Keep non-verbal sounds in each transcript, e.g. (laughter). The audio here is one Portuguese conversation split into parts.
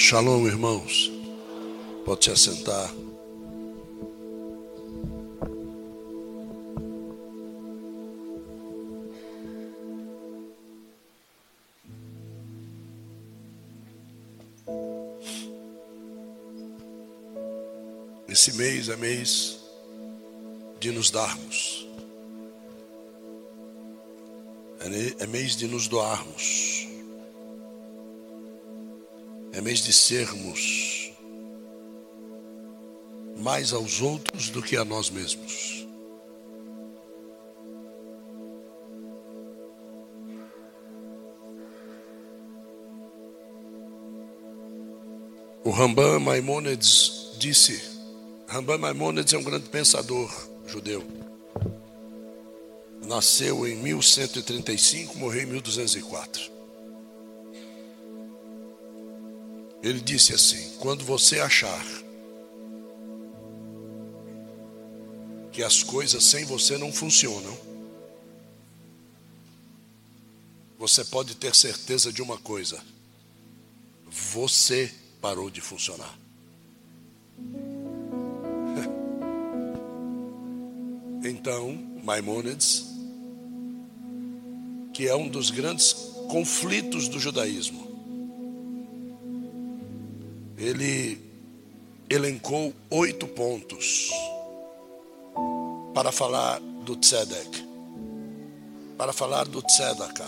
Shalom, irmãos. Pode se assentar. Esse mês é mês de nos darmos. É, é mês de nos doarmos. É mês de sermos mais aos outros do que a nós mesmos. O Rambam Maimonides disse, Rambam Maimonides é um grande pensador judeu. Nasceu em 1135, morreu em 1204. Ele disse assim: quando você achar que as coisas sem você não funcionam, você pode ter certeza de uma coisa: você parou de funcionar. (laughs) Então, Maimonides, que é um dos grandes conflitos do judaísmo, ele elencou oito pontos para falar do Tzedek, para falar do Tzedaka,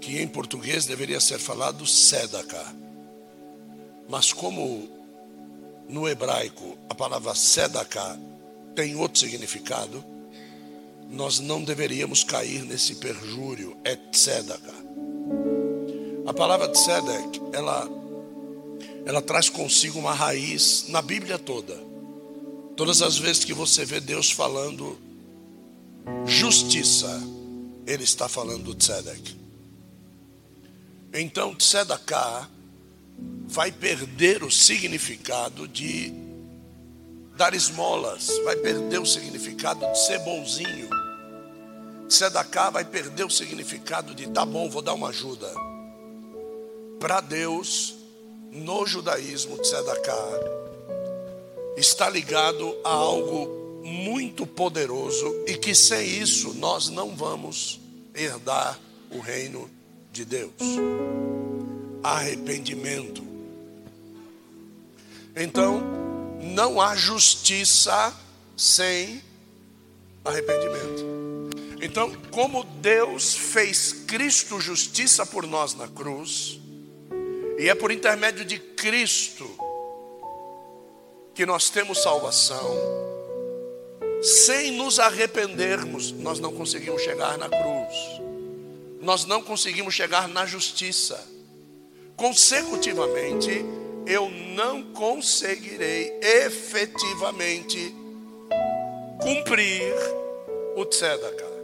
que em português deveria ser falado Sedaka, mas como no hebraico a palavra Sedaka tem outro significado, nós não deveríamos cair nesse perjúrio, é Tzedaka. A palavra Tzedek, ela ela traz consigo uma raiz na Bíblia toda. Todas as vezes que você vê Deus falando justiça, Ele está falando tzedek. Então, tzedaká vai perder o significado de dar esmolas, vai perder o significado de ser bonzinho. Tzedaká vai perder o significado de tá bom, vou dar uma ajuda. Para Deus, no judaísmo Sedaká está ligado a algo muito poderoso e que sem isso nós não vamos herdar o reino de Deus. Arrependimento. Então, não há justiça sem arrependimento. Então, como Deus fez Cristo justiça por nós na cruz, e é por intermédio de Cristo que nós temos salvação. Sem nos arrependermos, nós não conseguimos chegar na cruz. Nós não conseguimos chegar na justiça. Consecutivamente, eu não conseguirei efetivamente cumprir o tzedakah.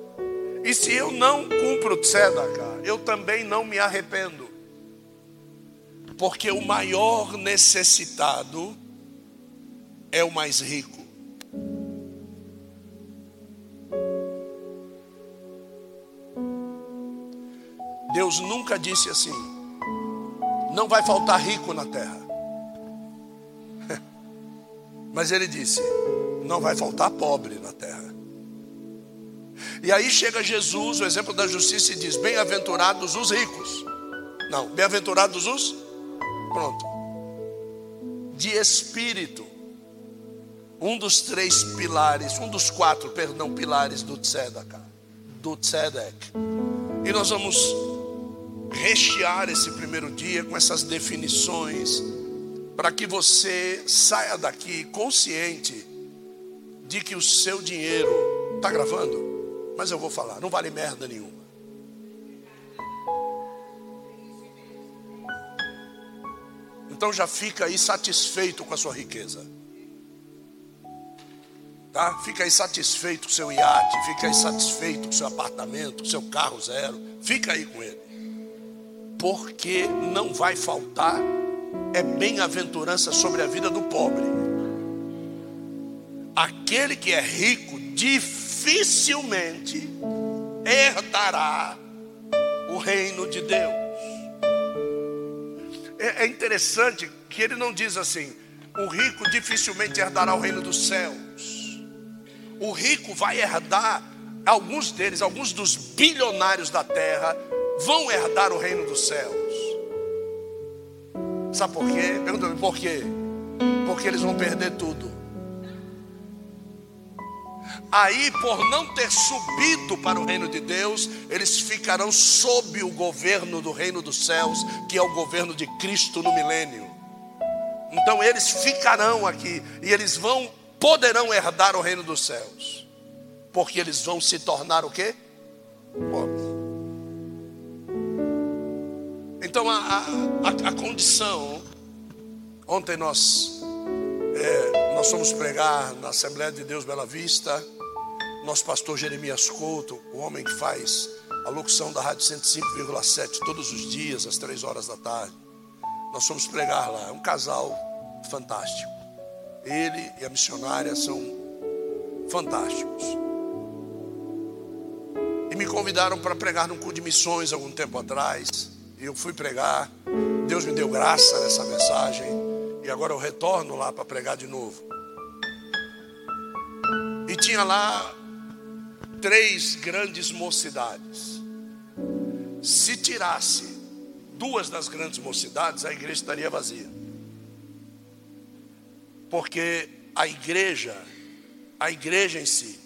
E se eu não cumpro o tzedakah, eu também não me arrependo. Porque o maior necessitado é o mais rico. Deus nunca disse assim: não vai faltar rico na terra. (laughs) Mas ele disse: não vai faltar pobre na terra. E aí chega Jesus, o exemplo da justiça, e diz: bem-aventurados os ricos. Não, bem-aventurados os Pronto. De espírito. Um dos três pilares, um dos quatro, perdão, pilares do Tzedek. Do Tzedek. E nós vamos rechear esse primeiro dia com essas definições, para que você saia daqui consciente de que o seu dinheiro está gravando, mas eu vou falar, não vale merda nenhuma. Então já fica aí satisfeito com a sua riqueza. Tá? Fica aí satisfeito com o seu iate, fica aí satisfeito com o seu apartamento, com o seu carro zero. Fica aí com ele. Porque não vai faltar é bem-aventurança sobre a vida do pobre. Aquele que é rico dificilmente herdará o reino de Deus. É, é interessante que ele não diz assim: o rico dificilmente herdará o reino dos céus. O rico vai herdar, alguns deles, alguns dos bilionários da terra, vão herdar o reino dos céus. Sabe por quê? Pergunta-me por quê? Porque eles vão perder tudo. Aí, por não ter subido para o reino de Deus, eles ficarão sob o governo do reino dos céus, que é o governo de Cristo no milênio. Então eles ficarão aqui e eles vão poderão herdar o reino dos céus. Porque eles vão se tornar o quê? Pobres. Então a, a, a, condição, ontem nós é, nós fomos pregar na Assembleia de Deus Bela Vista, nosso pastor Jeremias Couto, o homem que faz a locução da Rádio 105,7 todos os dias, às três horas da tarde. Nós fomos pregar lá, é um casal fantástico. Ele e a missionária são fantásticos. E me convidaram para pregar num culto de missões algum tempo atrás. E eu fui pregar. Deus me deu graça nessa mensagem. E agora eu retorno lá para pregar de novo. E tinha lá três grandes mocidades. Se tirasse duas das grandes mocidades, a igreja estaria vazia. Porque a igreja, a igreja em si,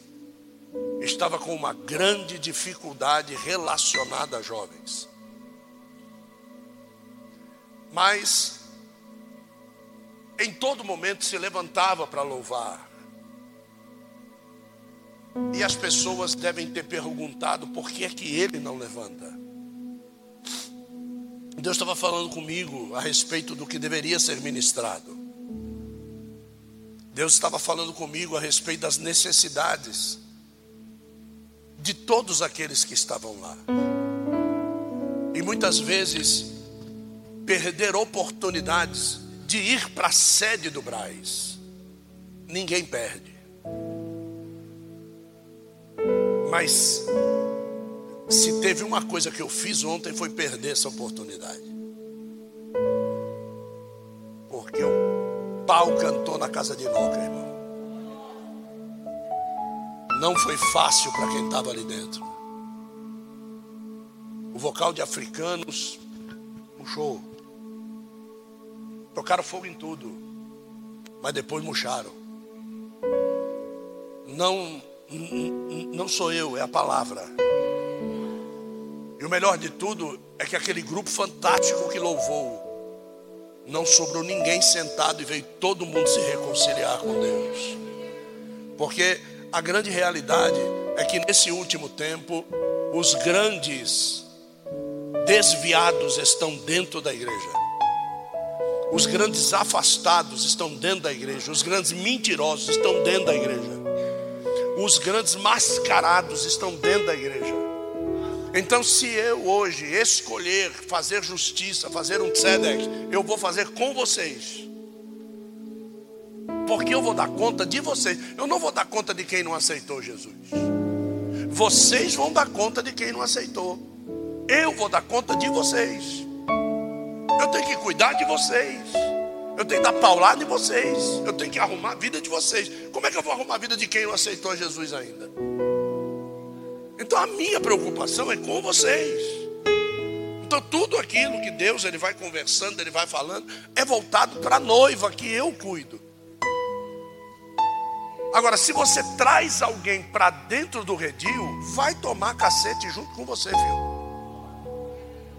estava com uma grande dificuldade relacionada a jovens. Mas em todo momento se levantava para louvar. E as pessoas devem ter perguntado por que é que ele não levanta. Deus estava falando comigo a respeito do que deveria ser ministrado. Deus estava falando comigo a respeito das necessidades de todos aqueles que estavam lá. E muitas vezes perder oportunidades de ir para a sede do Braz. Ninguém perde. Mas se teve uma coisa que eu fiz ontem foi perder essa oportunidade. Porque o pau cantou na casa de Noca, irmão. Não foi fácil para quem estava ali dentro. O vocal de africanos murchou. Tocaram fogo em tudo. Mas depois murcharam. Não, não sou eu, é a palavra. E o melhor de tudo é que aquele grupo fantástico que louvou, não sobrou ninguém sentado e veio todo mundo se reconciliar com Deus. Porque a grande realidade é que nesse último tempo, os grandes desviados estão dentro da igreja. Os grandes afastados estão dentro da igreja. Os grandes mentirosos estão dentro da igreja. Os grandes mascarados estão dentro da igreja. Então, se eu hoje escolher fazer justiça, fazer um tzedek, eu vou fazer com vocês. Porque eu vou dar conta de vocês. Eu não vou dar conta de quem não aceitou Jesus. Vocês vão dar conta de quem não aceitou. Eu vou dar conta de vocês. Eu tenho que cuidar de vocês. Eu tenho que dar paulada em vocês. Eu tenho que arrumar a vida de vocês. Como é que eu vou arrumar a vida de quem não aceitou Jesus ainda? Então a minha preocupação é com vocês. Então tudo aquilo que Deus ele vai conversando, ele vai falando, é voltado para a noiva que eu cuido. Agora, se você traz alguém para dentro do redil, vai tomar cacete junto com você, viu?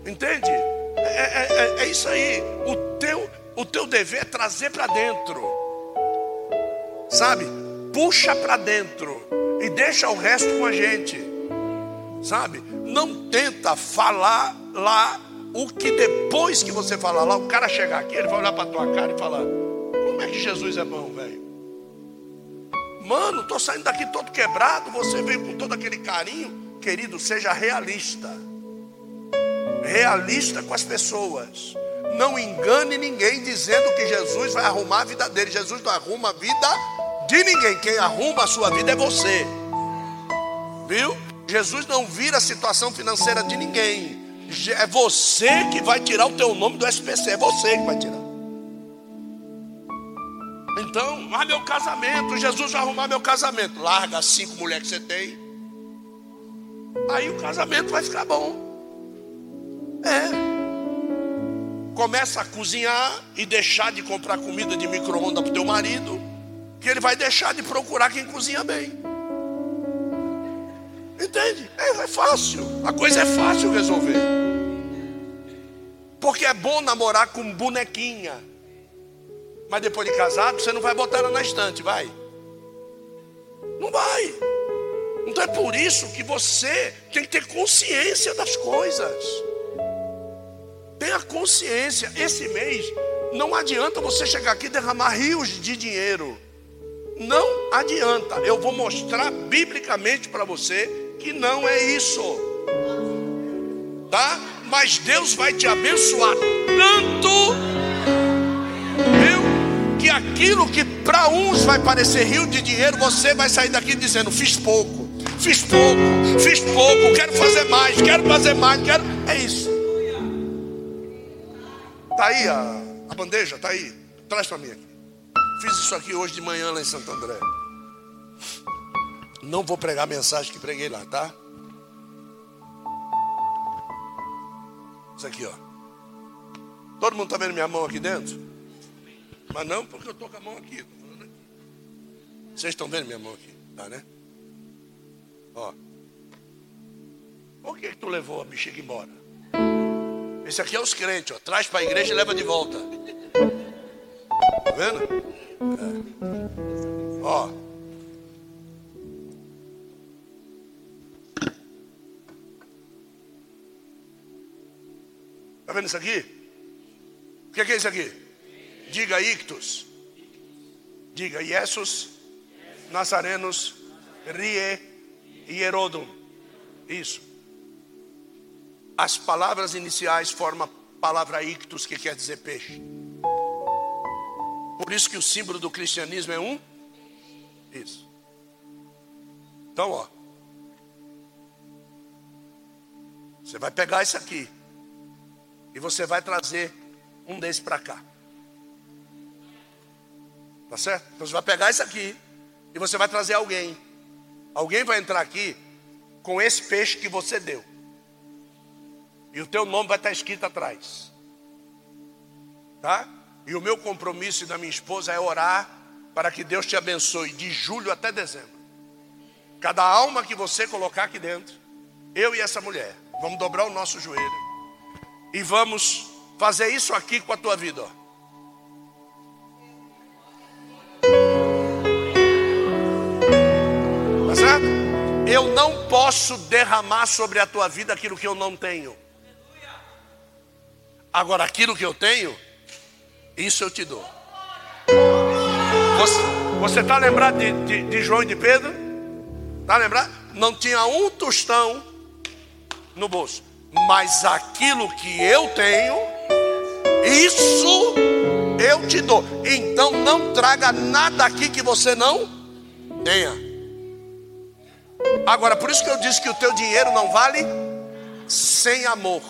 Entende? É, é, é, é isso aí. O teu, o teu dever é trazer para dentro. Sabe? Puxa para dentro e deixa o resto com a gente sabe? Não tenta falar lá o que depois que você falar lá, o cara chegar aqui, ele vai olhar para tua cara e falar: Como é que Jesus é bom, velho? Mano, estou saindo daqui todo quebrado, você veio com todo aquele carinho. Querido, seja realista. Realista com as pessoas. Não engane ninguém dizendo que Jesus vai arrumar a vida dele. Jesus não arruma a vida de ninguém. Quem arruma a sua vida é você. Viu? Jesus não vira a situação financeira de ninguém. É você que vai tirar o teu nome do SPC, é você que vai tirar. Então, ah, meu casamento, Jesus vai arrumar meu casamento. Larga as cinco mulheres que você tem. Aí o casamento vai ficar bom. É. Começa a cozinhar e deixar de comprar comida de micro-ondas para o teu marido, que ele vai deixar de procurar quem cozinha bem. Entende? É, é fácil. A coisa é fácil resolver. Porque é bom namorar com bonequinha. Mas depois de casado, você não vai botar ela na estante, vai? Não vai. Então é por isso que você tem que ter consciência das coisas. Tenha consciência. Esse mês não adianta você chegar aqui e derramar rios de dinheiro. Não adianta. Eu vou mostrar biblicamente para você que não é isso. Tá? Mas Deus vai te abençoar tanto, viu? Que aquilo que para uns vai parecer rio de dinheiro, você vai sair daqui dizendo: fiz pouco, fiz pouco, fiz pouco, quero fazer mais, quero fazer mais, quero. É isso. Tá aí a, a bandeja, tá aí. Traz para mim aqui. Fiz isso aqui hoje de manhã lá em Santo André. Não vou pregar a mensagem que preguei lá, tá? Isso aqui, ó. Todo mundo está vendo minha mão aqui dentro? Mas não porque eu estou com a mão aqui. aqui. Vocês estão vendo minha mão aqui? Tá, né? Ó. Por que, que tu levou a bexiga embora? Esse aqui é os crentes, ó. Traz para a igreja e leva de volta. Tá vendo? É. Ó. Está vendo isso aqui? O que é isso aqui? Diga ictus. Diga Iesus, Nazarenos, Rie e Herodum. Isso. As palavras iniciais formam a palavra ictus, que quer dizer peixe. Por isso que o símbolo do cristianismo é um. Isso. Então, ó. Você vai pegar isso aqui. E você vai trazer um desses para cá. Tá certo? Então você vai pegar isso aqui e você vai trazer alguém. Alguém vai entrar aqui com esse peixe que você deu. E o teu nome vai estar escrito atrás. Tá? E o meu compromisso e da minha esposa é orar para que Deus te abençoe de julho até dezembro. Cada alma que você colocar aqui dentro, eu e essa mulher, vamos dobrar o nosso joelho e vamos fazer isso aqui com a tua vida. Ó. Tá certo? Eu não posso derramar sobre a tua vida aquilo que eu não tenho. Agora, aquilo que eu tenho, isso eu te dou. Você está lembrado de, de, de João e de Pedro? Está lembrado? Não tinha um tostão no bolso mas aquilo que eu tenho, isso eu te dou. Então não traga nada aqui que você não tenha. Agora, por isso que eu disse que o teu dinheiro não vale sem amor.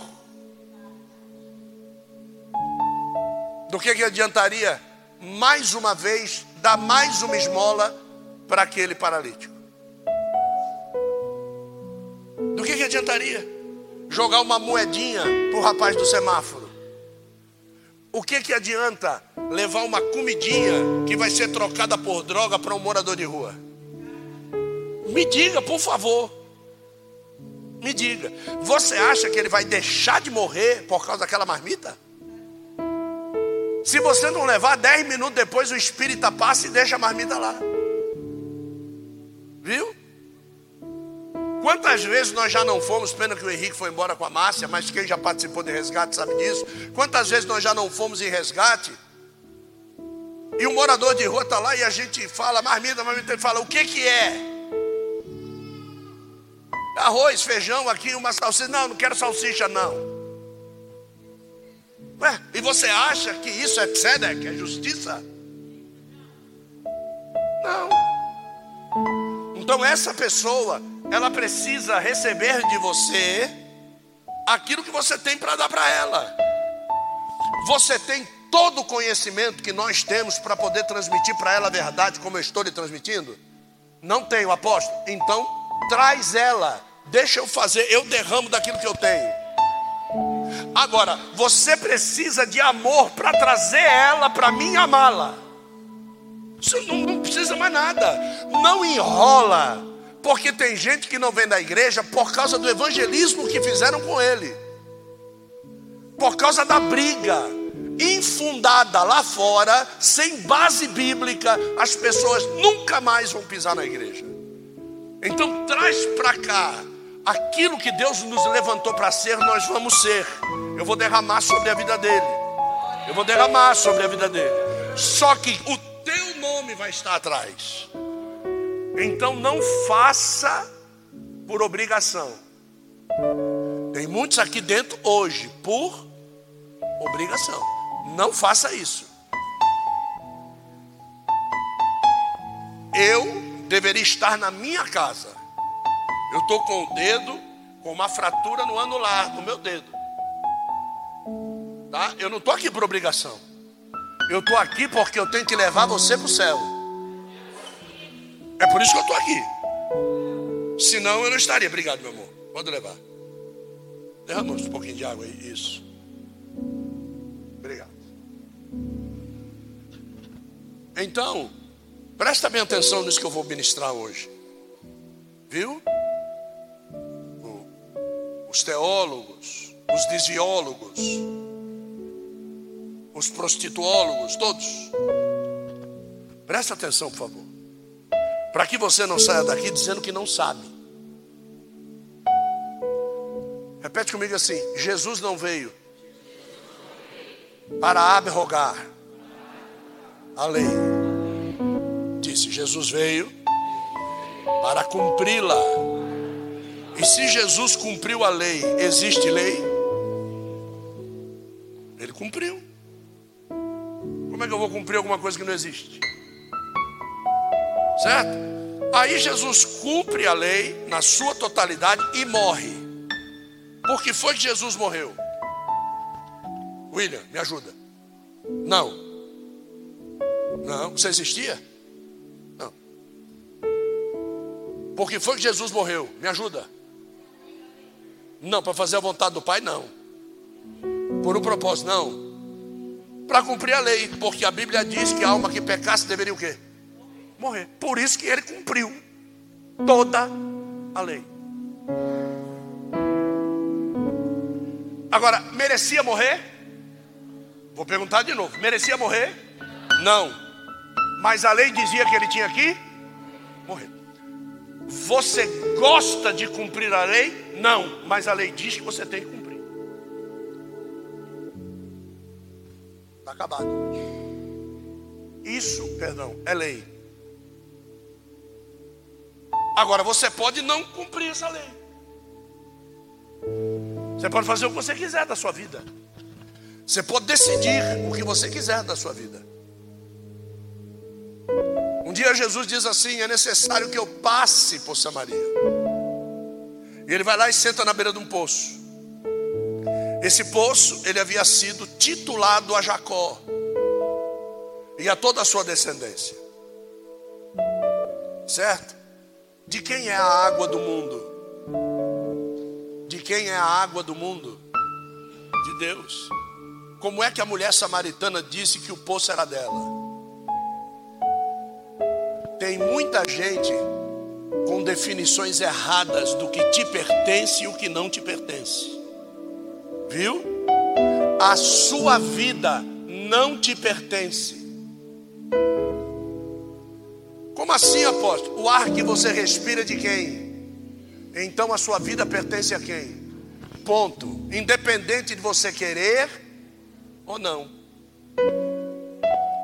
Do que, que adiantaria mais uma vez dar mais uma esmola para aquele paralítico? Do que, que adiantaria? jogar uma moedinha para o rapaz do semáforo? O que, que adianta levar uma comidinha que vai ser trocada por droga para um morador de rua? Me diga, por favor. Me diga. Você acha que ele vai deixar de morrer por causa daquela marmita? Se você não levar, dez minutos depois o espírita passa e deixa a marmita lá. Viu? Quantas vezes nós já não fomos, pena que o Henrique foi embora com a Márcia, mas quem já participou de resgate sabe disso. Quantas vezes nós já não fomos em resgate? E o morador de rua está lá e a gente fala, marmita, marmita, ele fala, o que que é? Arroz, feijão aqui, uma salsicha. Não, não quero salsicha, não. Ué, e você acha que isso é tzedek, é justiça? Não. Então essa pessoa ela precisa receber de você aquilo que você tem para dar para ela. Você tem todo o conhecimento que nós temos para poder transmitir para ela a verdade, como eu estou lhe transmitindo? Não tenho, apóstolo. Então, traz ela. Deixa eu fazer, eu derramo daquilo que eu tenho. Agora, você precisa de amor para trazer ela para mim amá-la. Você não, não precisa mais nada. Não enrola. Porque tem gente que não vem da igreja por causa do evangelismo que fizeram com ele. Por causa da briga infundada lá fora, sem base bíblica, as pessoas nunca mais vão pisar na igreja. Então traz para cá aquilo que Deus nos levantou para ser, nós vamos ser. Eu vou derramar sobre a vida dele. Eu vou derramar sobre a vida dele. Só que o teu nome vai estar atrás. Então não faça por obrigação. Tem muitos aqui dentro hoje por obrigação. Não faça isso. Eu deveria estar na minha casa. Eu estou com o dedo, com uma fratura no anular, no meu dedo. Tá? Eu não estou aqui por obrigação. Eu estou aqui porque eu tenho que levar você para o céu. É por isso que eu estou aqui. Senão eu não estaria. Obrigado, meu amor. Pode levar. Derramamos um pouquinho de água aí. Isso. Obrigado. Então, presta bem atenção nisso que eu vou ministrar hoje. Viu? Os teólogos, os desviólogos, os prostituólogos, todos. Presta atenção, por favor. Para que você não saia daqui dizendo que não sabe. Repete comigo assim: Jesus não veio para abrogar a lei. Disse: Jesus veio para cumpri-la. E se Jesus cumpriu a lei, existe lei? Ele cumpriu. Como é que eu vou cumprir alguma coisa que não existe? Certo? Aí Jesus cumpre a lei na sua totalidade e morre. Por que foi que Jesus morreu? William, me ajuda. Não. Não, você existia? Não. Por que foi que Jesus morreu? Me ajuda. Não, para fazer a vontade do Pai, não. Por um propósito, não. Para cumprir a lei, porque a Bíblia diz que a alma que pecasse deveria o quê? morrer. Por isso que ele cumpriu toda a lei. Agora, merecia morrer? Vou perguntar de novo: merecia morrer? Não. Mas a lei dizia que ele tinha que morrer. Você gosta de cumprir a lei? Não. Mas a lei diz que você tem que cumprir. Está acabado. Isso, perdão, é lei. Agora você pode não cumprir essa lei. Você pode fazer o que você quiser da sua vida. Você pode decidir o que você quiser da sua vida. Dia Jesus diz assim: é necessário que eu passe por Samaria. E ele vai lá e senta na beira de um poço. Esse poço ele havia sido titulado a Jacó e a toda a sua descendência. Certo? De quem é a água do mundo? De quem é a água do mundo? De Deus. Como é que a mulher samaritana disse que o poço era dela? Tem muita gente com definições erradas do que te pertence e o que não te pertence. Viu? A sua vida não te pertence. Como assim, apóstolo? O ar que você respira é de quem? Então a sua vida pertence a quem? Ponto. Independente de você querer ou não.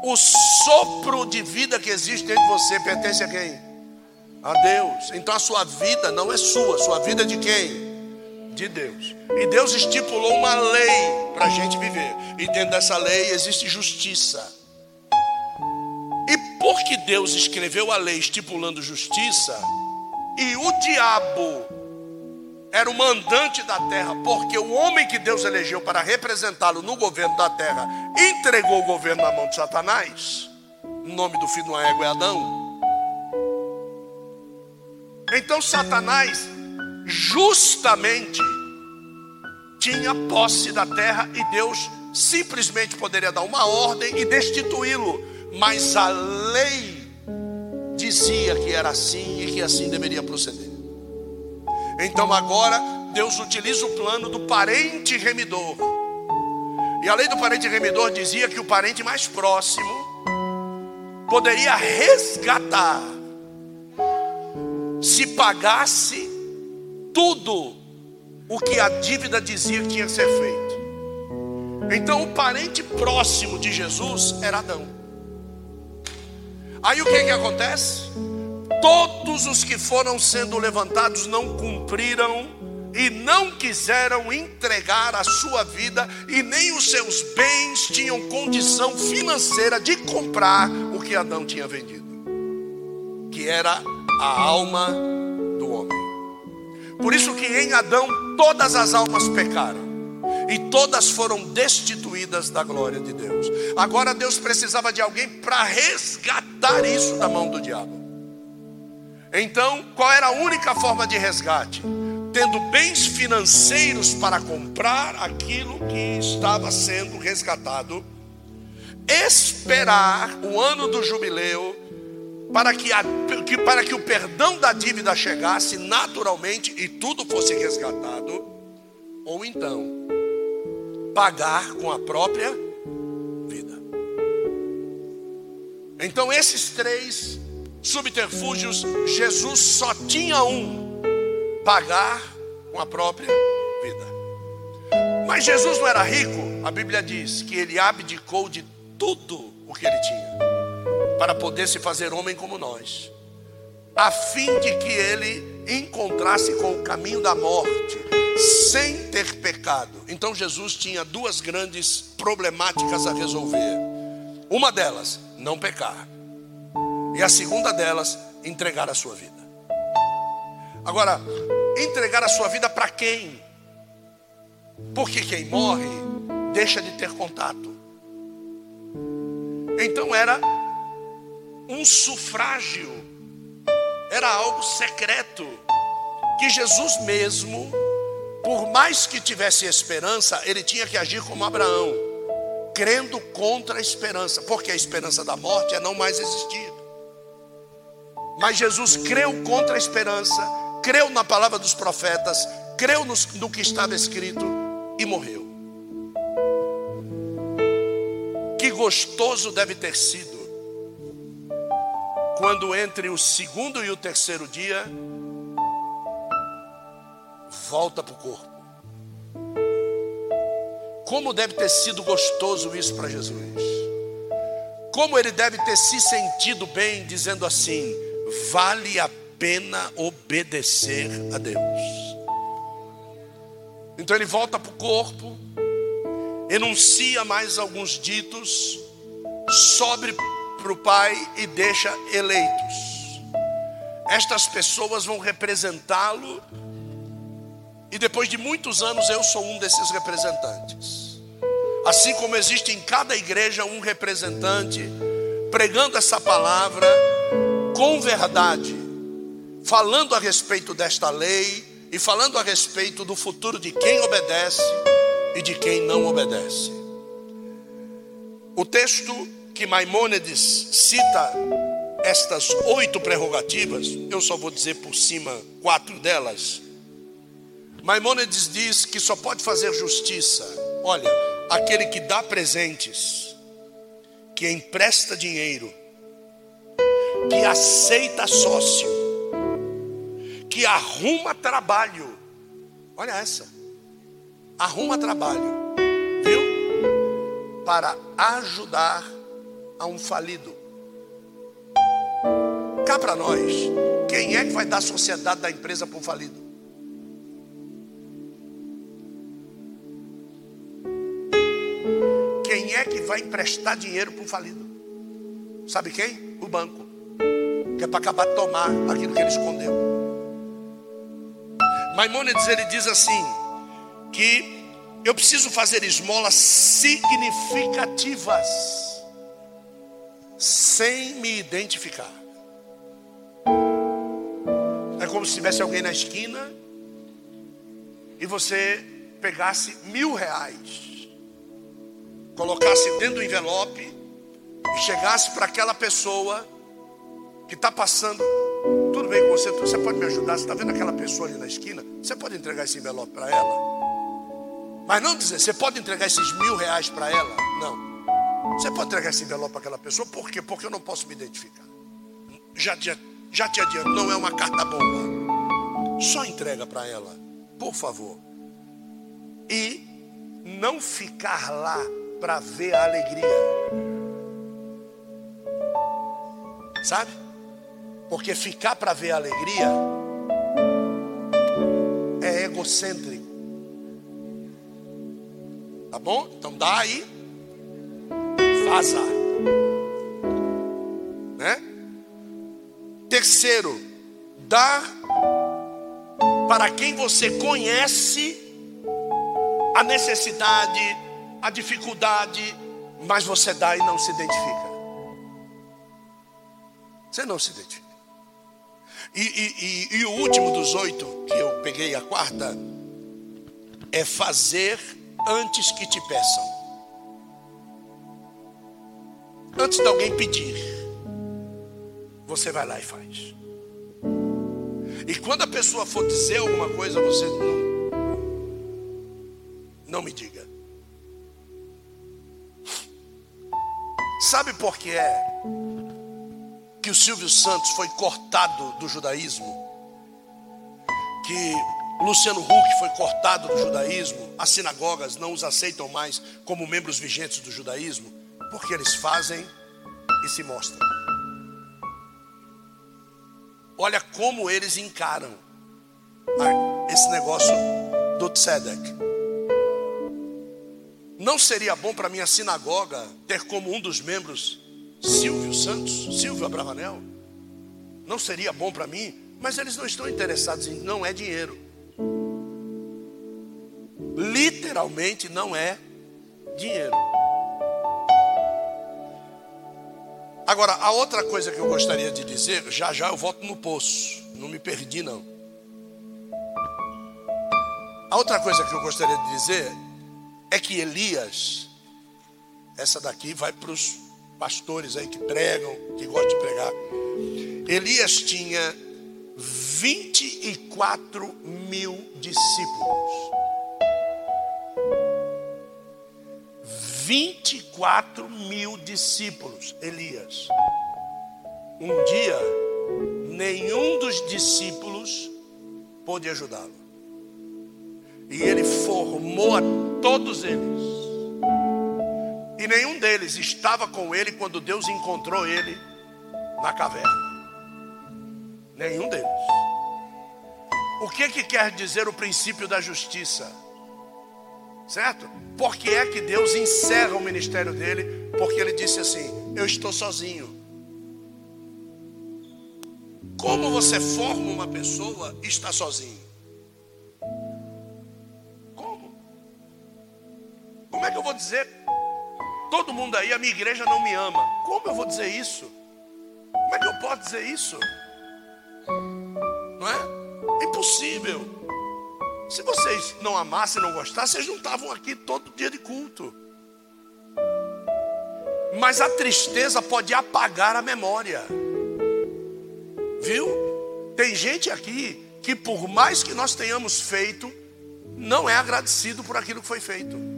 O sopro de vida que existe dentro de você pertence a quem? A Deus. Então a sua vida não é sua, sua vida é de quem? De Deus. E Deus estipulou uma lei para a gente viver. E dentro dessa lei existe justiça. E porque Deus escreveu a lei estipulando justiça, e o diabo era o mandante da terra, porque o homem que Deus elegeu para representá-lo no governo da terra entregou o governo na mão de Satanás. O nome do filho do égua é Adão. Então Satanás justamente tinha posse da terra e Deus simplesmente poderia dar uma ordem e destituí-lo, mas a lei dizia que era assim e que assim deveria proceder. Então agora Deus utiliza o plano do parente remidor. E a lei do parente remidor dizia que o parente mais próximo poderia resgatar se pagasse tudo o que a dívida dizia que tinha que ser feito. Então o parente próximo de Jesus era Adão. Aí o que que acontece? Todos os que foram sendo levantados não cumpriram e não quiseram entregar a sua vida e nem os seus bens tinham condição financeira de comprar o que Adão tinha vendido, que era a alma do homem. Por isso que em Adão todas as almas pecaram e todas foram destituídas da glória de Deus. Agora Deus precisava de alguém para resgatar isso da mão do diabo. Então, qual era a única forma de resgate? Tendo bens financeiros para comprar aquilo que estava sendo resgatado, esperar o ano do jubileu para que, a, que, para que o perdão da dívida chegasse naturalmente e tudo fosse resgatado, ou então pagar com a própria vida. Então, esses três subterfúgios, Jesus só tinha um: pagar com a própria vida. Mas Jesus não era rico, a Bíblia diz que ele abdicou de tudo o que ele tinha, para poder se fazer homem como nós, a fim de que ele encontrasse com o caminho da morte, sem ter pecado. Então Jesus tinha duas grandes problemáticas a resolver. Uma delas, não pecar. E a segunda delas, entregar a sua vida. Agora, entregar a sua vida para quem? Porque quem morre deixa de ter contato. Então era um sufrágio, era algo secreto, que Jesus mesmo, por mais que tivesse esperança, ele tinha que agir como Abraão, crendo contra a esperança, porque a esperança da morte é não mais existir. Mas Jesus creu contra a esperança, creu na palavra dos profetas, creu no, no que estava escrito e morreu. Que gostoso deve ter sido quando entre o segundo e o terceiro dia volta para o corpo. Como deve ter sido gostoso isso para Jesus. Como ele deve ter se sentido bem dizendo assim: vale a pena obedecer a Deus. Então ele volta para o corpo, enuncia mais alguns ditos, sobre para o Pai e deixa eleitos. Estas pessoas vão representá-lo, e depois de muitos anos eu sou um desses representantes. Assim como existe em cada igreja um representante pregando essa palavra com verdade, falando a respeito desta lei e falando a respeito do futuro de quem obedece e de quem não obedece. O texto que Maimônides cita estas oito prerrogativas, eu só vou dizer por cima quatro delas. Maimônides diz que só pode fazer justiça, olha, aquele que dá presentes, que empresta dinheiro, que aceita sócio, que arruma trabalho. Olha essa. Arruma trabalho, viu? Para ajudar a um falido. Cá para nós, quem é que vai dar a sociedade da empresa para um falido? Quem é que vai emprestar dinheiro para um falido? Sabe quem? O banco que é para acabar de tomar aquilo que ele escondeu. Maimônides ele diz assim que eu preciso fazer esmolas significativas sem me identificar. É como se tivesse alguém na esquina e você pegasse mil reais, colocasse dentro do envelope e chegasse para aquela pessoa que está passando, tudo bem com você, você pode me ajudar? Você está vendo aquela pessoa ali na esquina? Você pode entregar esse envelope para ela? Mas não dizer, você pode entregar esses mil reais para ela? Não. Você pode entregar esse envelope para aquela pessoa, por quê? Porque eu não posso me identificar. Já, já, já te adianto, não é uma carta bomba. Só entrega para ela por favor. E não ficar lá para ver a alegria. Sabe? Porque ficar para ver a alegria é egocêntrico. Tá bom? Então dá aí. Vaza. Né? Terceiro, dar para quem você conhece a necessidade, a dificuldade, mas você dá e não se identifica. Você não se identifica. E, e, e, e o último dos oito, que eu peguei a quarta, é fazer antes que te peçam. Antes de alguém pedir, você vai lá e faz. E quando a pessoa for dizer alguma coisa, você não, não me diga. Sabe por que é que o Silvio Santos foi cortado do judaísmo? Que Luciano Huck foi cortado do judaísmo? As sinagogas não os aceitam mais como membros vigentes do judaísmo? Porque eles fazem e se mostram. Olha como eles encaram esse negócio do Tzedek. Não seria bom para minha sinagoga ter como um dos membros Silvio Santos, Silvio Abravanel? Não seria bom para mim? Mas eles não estão interessados em, não é dinheiro. Literalmente não é dinheiro. Agora, a outra coisa que eu gostaria de dizer, já já eu volto no poço, não me perdi não. A outra coisa que eu gostaria de dizer é que Elias, essa daqui vai para os pastores aí que pregam, que gostam de pregar. Elias tinha 24 mil discípulos. 24 mil discípulos, Elias. Um dia, nenhum dos discípulos pôde ajudá-lo. E ele formou a todos eles. E nenhum deles estava com ele quando Deus encontrou ele na caverna. Nenhum deles. O que, que quer dizer o princípio da justiça? Certo? Por que é que Deus encerra o ministério dele? Porque ele disse assim: Eu estou sozinho. Como você forma uma pessoa está sozinho? Como? Como é que eu vou dizer? Todo mundo aí, a minha igreja não me ama. Como eu vou dizer isso? Como é que eu posso dizer isso? Não é? Impossível. Se vocês não amassem, não gostassem, vocês não estavam aqui todo dia de culto. Mas a tristeza pode apagar a memória. Viu? Tem gente aqui que, por mais que nós tenhamos feito, não é agradecido por aquilo que foi feito.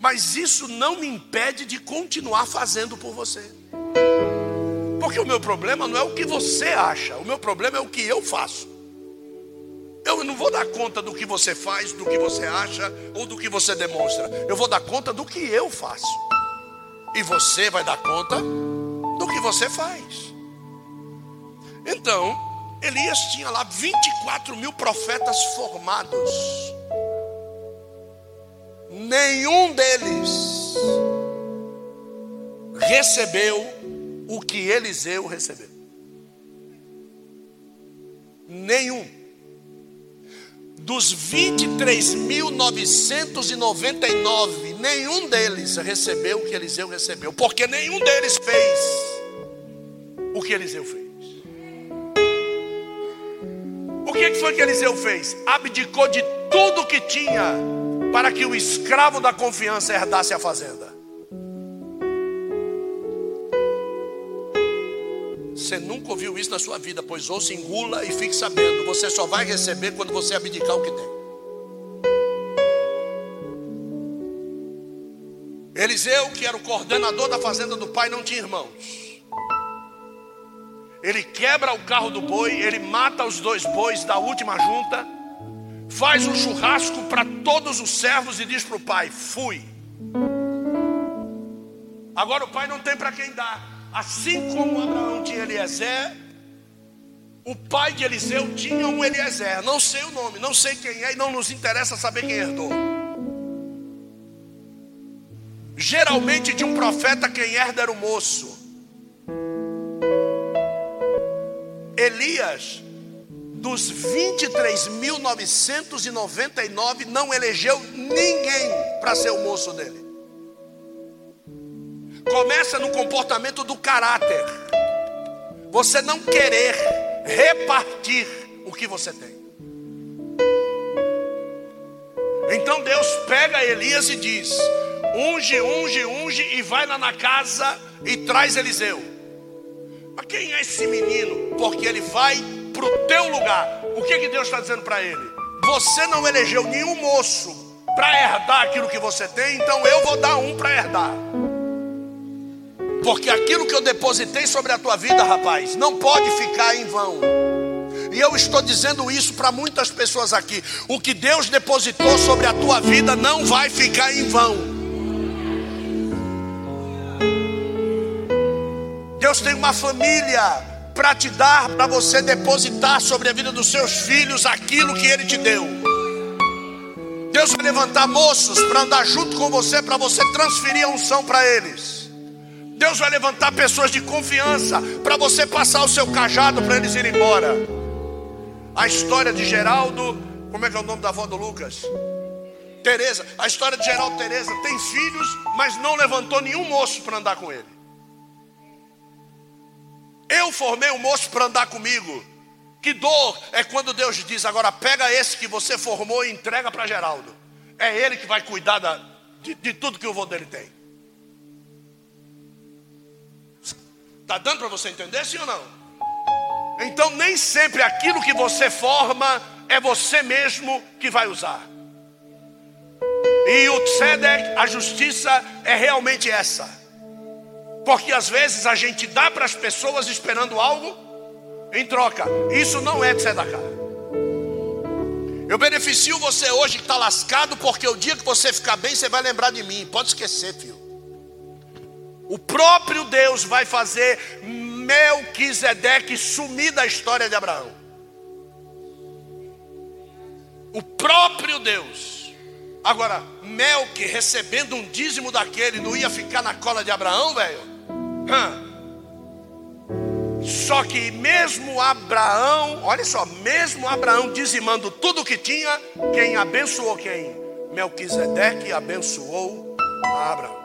Mas isso não me impede de continuar fazendo por você. Porque o meu problema não é o que você acha, o meu problema é o que eu faço. Eu não vou dar conta do que você faz, do que você acha ou do que você demonstra. Eu vou dar conta do que eu faço. E você vai dar conta do que você faz. Então, Elias tinha lá 24 mil profetas formados. Nenhum deles recebeu o que Eliseu recebeu. Nenhum. dos 23.999, nenhum deles recebeu o que Eliseu recebeu, porque nenhum deles fez o que Eliseu fez. O que foi que Eliseu fez? Abdicou de tudo que tinha para que o escravo da confiança herdasse a fazenda. Você nunca ouviu isso na sua vida, pois ouça, engula e fique sabendo. Você só vai receber quando você abdicar o que tem. Eliseu, que era o coordenador da fazenda do pai, não tinha irmãos. Ele quebra o carro do boi, ele mata os dois bois da última junta, faz um churrasco para todos os servos e diz para o pai: Fui. Agora o pai não tem para quem dar. Assim como Abraão tinha Eliezer, o pai de Eliseu tinha um Eliezer. Não sei o nome, não sei quem é e não nos interessa saber quem herdou. Geralmente de um profeta quem herda era o moço. Elias, dos 23.999, não elegeu ninguém para ser o moço dele. Começa no comportamento do caráter. Você não querer repartir o que você tem. Então Deus pega Elias e diz: unge, unge, unge, e vai lá na casa e traz Eliseu. Mas quem é esse menino? Porque ele vai para o teu lugar. O que, que Deus está dizendo para ele? Você não elegeu nenhum moço para herdar aquilo que você tem, então eu vou dar um para herdar. Porque aquilo que eu depositei sobre a tua vida, rapaz, não pode ficar em vão. E eu estou dizendo isso para muitas pessoas aqui. O que Deus depositou sobre a tua vida não vai ficar em vão. Deus tem uma família para te dar, para você depositar sobre a vida dos seus filhos aquilo que Ele te deu. Deus vai levantar moços para andar junto com você, para você transferir a unção para eles. Deus vai levantar pessoas de confiança para você passar o seu cajado para eles irem embora. A história de Geraldo, como é que é o nome da avó do Lucas? Teresa. A história de Geraldo Teresa tem filhos, mas não levantou nenhum moço para andar com ele. Eu formei um moço para andar comigo. Que dor é quando Deus diz: agora pega esse que você formou e entrega para Geraldo. É ele que vai cuidar da, de, de tudo que o vô dele tem. Está dando para você entender, sim ou não? Então, nem sempre aquilo que você forma é você mesmo que vai usar. E o tzedek, a justiça, é realmente essa. Porque às vezes a gente dá para as pessoas esperando algo em troca. Isso não é tzedakah. Eu beneficio você hoje que está lascado, porque o dia que você ficar bem, você vai lembrar de mim. Pode esquecer, filho. O próprio Deus vai fazer Melquisedeque sumir da história de Abraão. O próprio Deus. Agora, Melque recebendo um dízimo daquele, não ia ficar na cola de Abraão, velho? Só que mesmo Abraão, olha só, mesmo Abraão dizimando tudo que tinha, quem abençoou quem? Melquisedeque abençoou Abraão.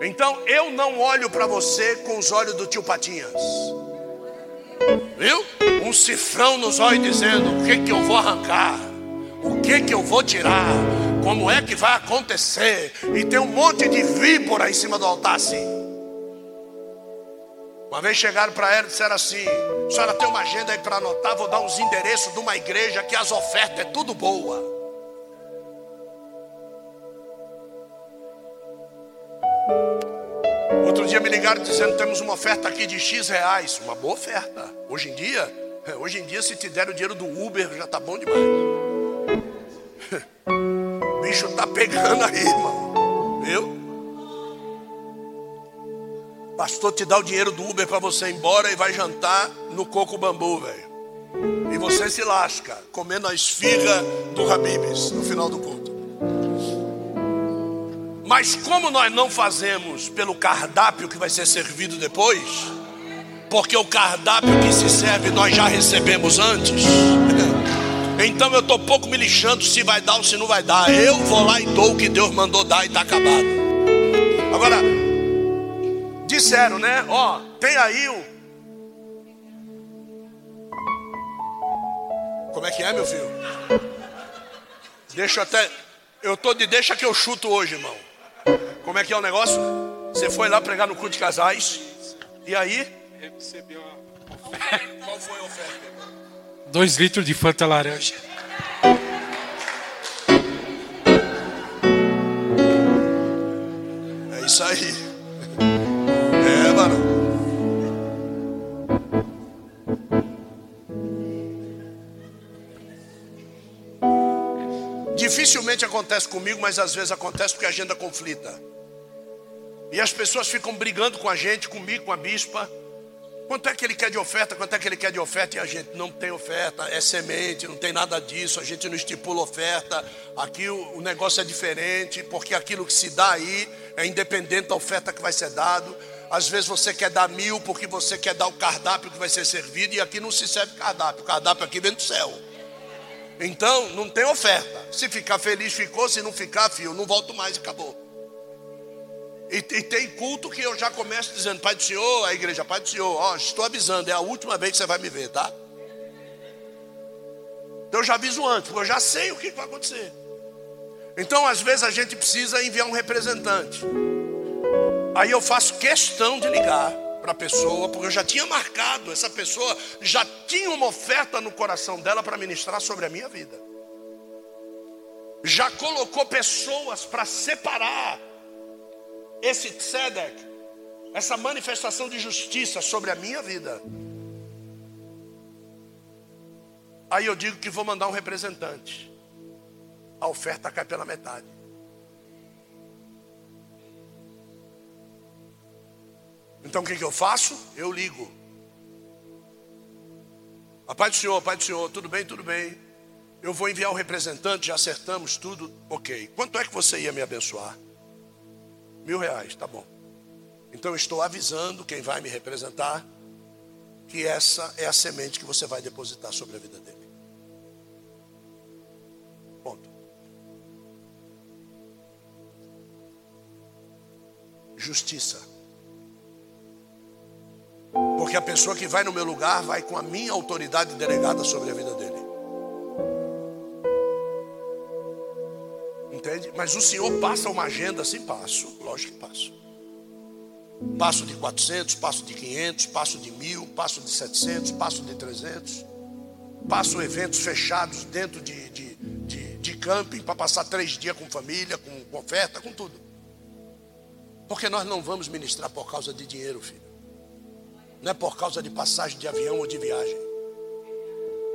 Então eu não olho para você com os olhos do tio Patinhas. Viu? Um cifrão nos olhos dizendo: o que que eu vou arrancar? O que que eu vou tirar? Como é que vai acontecer? E tem um monte de víbora em cima do altar assim. Uma vez chegaram para ela e disseram assim: a senhora tem uma agenda aí para anotar? Vou dar uns endereços de uma igreja que as ofertas é tudo boa. Outro dia me ligaram dizendo temos uma oferta aqui de X reais. Uma boa oferta. Hoje em dia, hoje em dia, se te der o dinheiro do Uber, já tá bom demais. Bicho tá pegando aí, irmão. Viu? Pastor te dá o dinheiro do Uber para você ir embora e vai jantar no coco bambu, velho. E você se lasca comendo a esfirra do Habibs no final do culto. Mas como nós não fazemos pelo cardápio que vai ser servido depois, porque o cardápio que se serve nós já recebemos antes. Então eu estou pouco me lixando se vai dar ou se não vai dar. Eu vou lá e dou o que Deus mandou dar e está acabado. Agora, disseram, né? Ó, tem aí o. Como é que é, meu filho? Deixa até. Eu tô de deixa que eu chuto hoje, irmão. Como é que é o negócio? Você foi lá pregar no culto de casais. E aí? Recebeu a oferta. (laughs) Qual foi a oferta? Dois litros de Fanta laranja. É isso aí. É, mano. Dificilmente acontece comigo, mas às vezes acontece porque a agenda conflita. E as pessoas ficam brigando com a gente, comigo, com a bispa. Quanto é que ele quer de oferta? Quanto é que ele quer de oferta? E a gente não tem oferta, é semente, não tem nada disso, a gente não estipula oferta. Aqui o, negócio é diferente, porque aquilo que se dá aí é independente da oferta que vai ser dado. Às vezes você quer dar mil porque você quer dar o cardápio que vai ser servido, e aqui não se serve cardápio, o cardápio aqui vem do céu. Então, não tem oferta. Se ficar feliz, ficou, se não ficar, filho, não volto mais e acabou. E, e, tem culto que eu já começo dizendo, Pai do Senhor, a igreja, Pai do Senhor, ó, estou avisando, é a última vez que você vai me ver, tá? Então eu já aviso antes, porque eu já sei o que vai acontecer. Então, às vezes, a gente precisa enviar um representante. Aí eu faço questão de ligar para a pessoa, porque eu já tinha marcado, essa pessoa já tinha uma oferta no coração dela para ministrar sobre a minha vida. Já colocou pessoas para separar esse tzedek, essa manifestação de justiça sobre a minha vida. Aí eu digo que vou mandar um representante. A oferta cai pela metade. Então o que, que eu faço? Eu ligo. A Pai do Senhor, Pai do Senhor, tudo bem, tudo bem. Eu vou enviar um representante, já acertamos tudo, ok. Quanto é que você ia me abençoar? Mil reais, tá bom. Então eu estou avisando quem vai me representar que essa é a semente que você vai depositar sobre a vida dele. Ponto. Justiça. Porque a pessoa que vai no meu lugar vai com a minha autoridade delegada sobre a vida dele. Entende? Mas o Senhor passa uma agenda assim, passo. Lógico que passo. Passo de 400, passo de 500, passo de mil, passo de 700, passo de 300. Passo eventos fechados dentro de, de, de, de camping para passar três dias com família, com, com oferta, com tudo. Porque nós não vamos ministrar por causa de dinheiro, filho. Não é por causa de passagem de avião ou de viagem.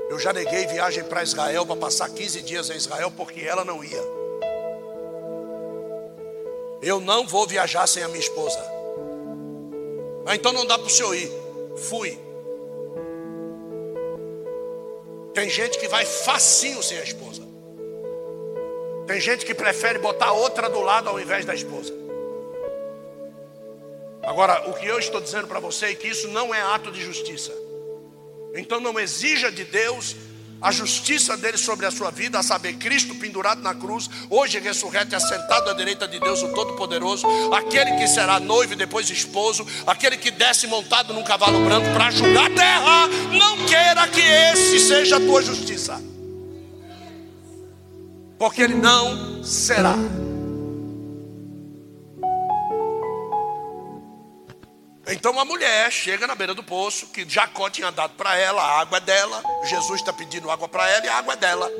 Eu já neguei viagem para Israel para passar 15 dias em Israel porque ela não ia. Eu não vou viajar sem a minha esposa. Ah, então não dá para o senhor ir. Fui. Tem gente que vai facinho sem a esposa. Tem gente que prefere botar outra do lado ao invés da esposa. Agora, o que eu estou dizendo para você é que isso não é ato de justiça. Então não exija de Deus a justiça dele sobre a sua vida, a saber, Cristo pendurado na cruz, hoje ressurreto e assentado à direita de Deus, o Todo-Poderoso, aquele que será noivo e depois esposo, aquele que desce montado num cavalo branco para julgar a terra, não queira que esse seja a tua justiça, porque ele não será. Então a mulher chega na beira do poço, que Jacó tinha dado para ela, a água é dela, Jesus está pedindo água para ela e a água é dela.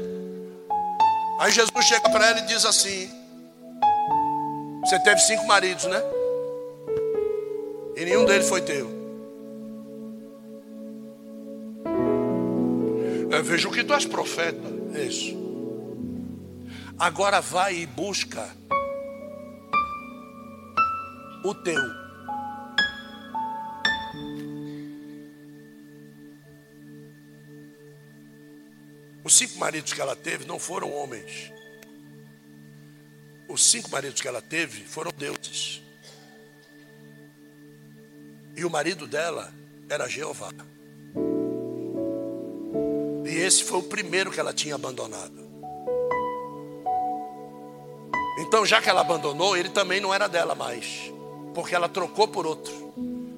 Aí Jesus chega para ela e diz assim: Você teve cinco maridos, né? E nenhum deles foi teu. Eu vejo que tu és profeta. Isso. Agora vai e busca o teu. Os cinco maridos que ela teve não foram homens. Os cinco maridos que ela teve foram deuses. E o marido dela era Jeová. E esse foi o primeiro que ela tinha abandonado. Então, já que ela abandonou, ele também não era dela mais, porque ela trocou por outro,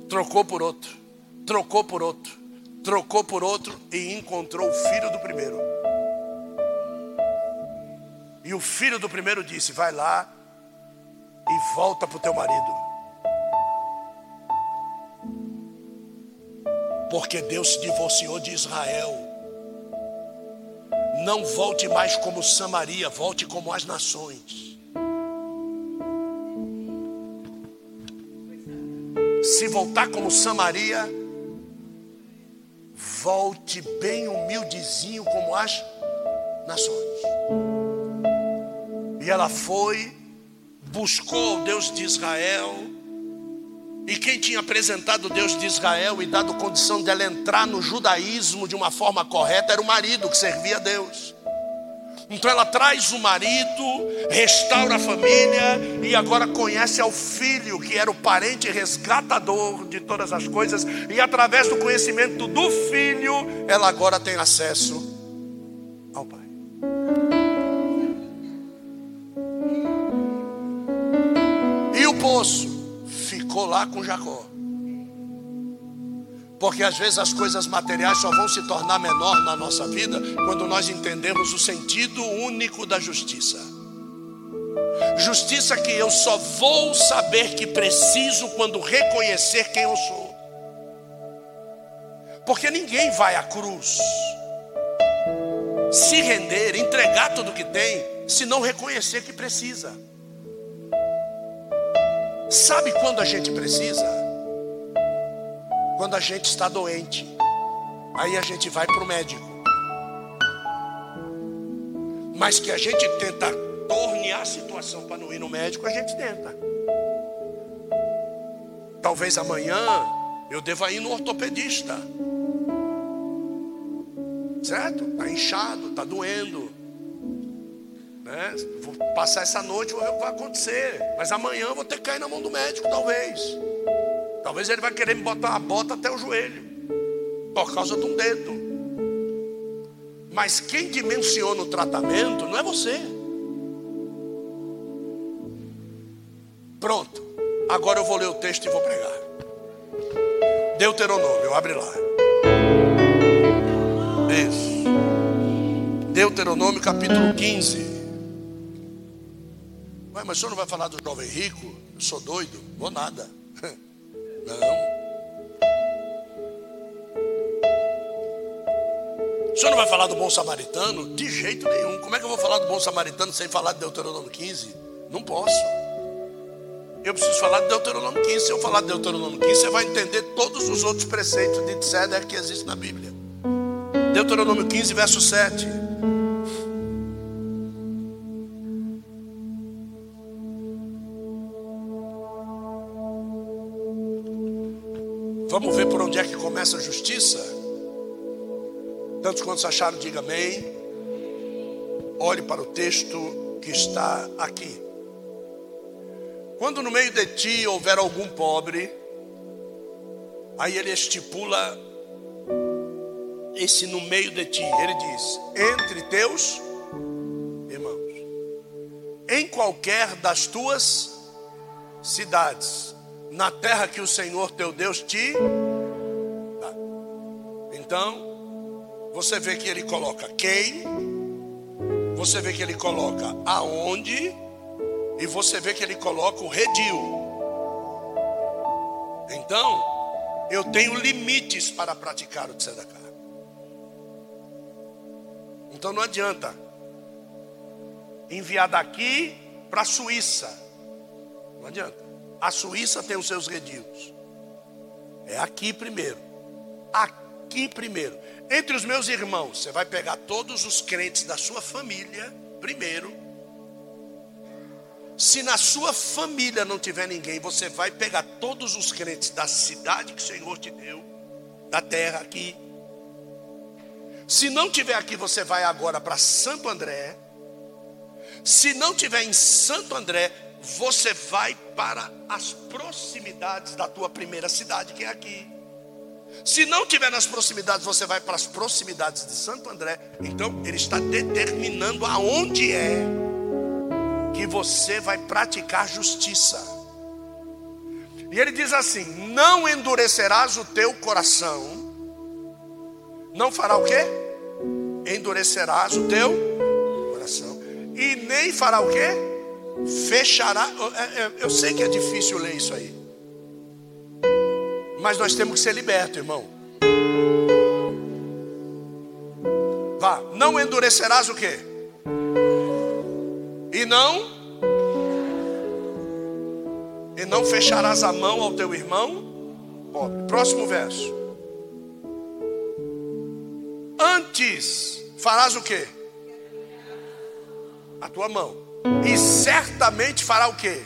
trocou por outro, trocou por outro, trocou por outro e encontrou o filho do primeiro. E o filho do primeiro disse: Vai lá e volta para o teu marido. Porque Deus se divorciou de Israel. Não volte mais como Samaria, volte como as nações. Se voltar como Samaria, volte bem humildezinho como as nações. E ela foi, buscou o Deus de Israel, e quem tinha apresentado o Deus de Israel e dado condição dela entrar no judaísmo de uma forma correta era o marido que servia a Deus. Então ela traz o marido, restaura a família e agora conhece ao filho, que era o parente resgatador de todas as coisas, e através do conhecimento do filho, ela agora tem acesso ao pai. Poço? ficou lá com Jacó. Porque às vezes as coisas materiais só vão se tornar menor na nossa vida quando nós entendemos o sentido único da justiça. Justiça que eu só vou saber que preciso quando reconhecer quem eu sou. Porque ninguém vai à cruz se render, entregar tudo que tem, se não reconhecer que precisa. Sabe quando a gente precisa? Quando a gente está doente. Aí a gente vai para o médico. Mas que a gente tenta tornear a situação para não ir no médico, a gente tenta. Talvez amanhã eu deva ir no ortopedista. Certo? Está inchado, está doendo. Vou passar essa noite, vou ver o que vai acontecer. Mas amanhã eu vou ter que cair na mão do médico, talvez. Talvez ele vai querer me botar uma bota até o joelho. Por causa de um dedo. Mas quem dimensiona o tratamento não é você. Pronto. Agora eu vou ler o texto e vou pregar. Deuteronômio, abre lá. Isso. Deuteronômio capítulo 15. Mas o senhor não vai falar do jovem rico? Eu sou doido? Vou nada. (laughs) Não. O senhor não vai falar do bom samaritano? De jeito nenhum. Como é que eu vou falar do bom samaritano sem falar de Deuteronômio 15? Não posso. Eu preciso falar de Deuteronômio 15. Se eu falar de Deuteronômio 15, você vai entender todos os outros preceitos de Tzeder que existem na Bíblia. Deuteronômio 15, verso 7. Vamos ver por onde é que começa a justiça? Tantos quantos acharam, diga amém. Olhe para o texto que está aqui. Quando no meio de ti houver algum pobre, aí ele estipula esse no meio de ti. Ele diz: entre teus irmãos, em qualquer das tuas cidades, na terra que o Senhor teu Deus te dá. Então, você vê que ele coloca quem, você vê que ele coloca aonde, e você vê que ele coloca o redil. Então, eu tenho limites para praticar o tzedakah. Então não adianta enviar daqui para a Suíça. Não adianta. A Suíça tem os seus redios. É aqui primeiro. Aqui primeiro. Entre os meus irmãos, você vai pegar todos os crentes da sua família primeiro. Se na sua família não tiver ninguém, você vai pegar todos os crentes da cidade que o Senhor te deu, da terra aqui. Se não tiver aqui, você vai agora para Santo André. Se não tiver em Santo André, você vai para as proximidades da tua primeira cidade, que é aqui. Se não tiver nas proximidades, você vai para as proximidades de Santo André. Então, ele está determinando aonde é que você vai praticar justiça. E ele diz assim: Não endurecerás o teu coração. Não fará o quê? Endurecerás o teu coração. E nem fará o quê? Fechará. É, é, eu sei que é difícil ler isso aí. Mas nós temos que ser libertos, irmão. Vá, não endurecerás o quê? E não e não fecharás a mão ao teu irmão pobre. Próximo verso. Antes farás o quê? A tua mão. E certamente fará o quê?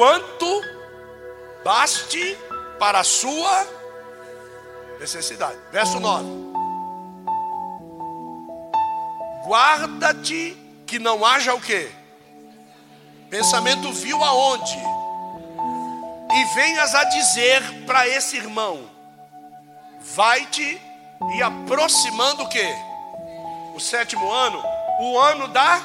quanto baste para a sua necessidade. Verso 9: Guarda-te que não haja o que? Pensamento vil aonde? E venhas a dizer para esse irmão: Vai-te e aproximando o que? O sétimo ano, o ano da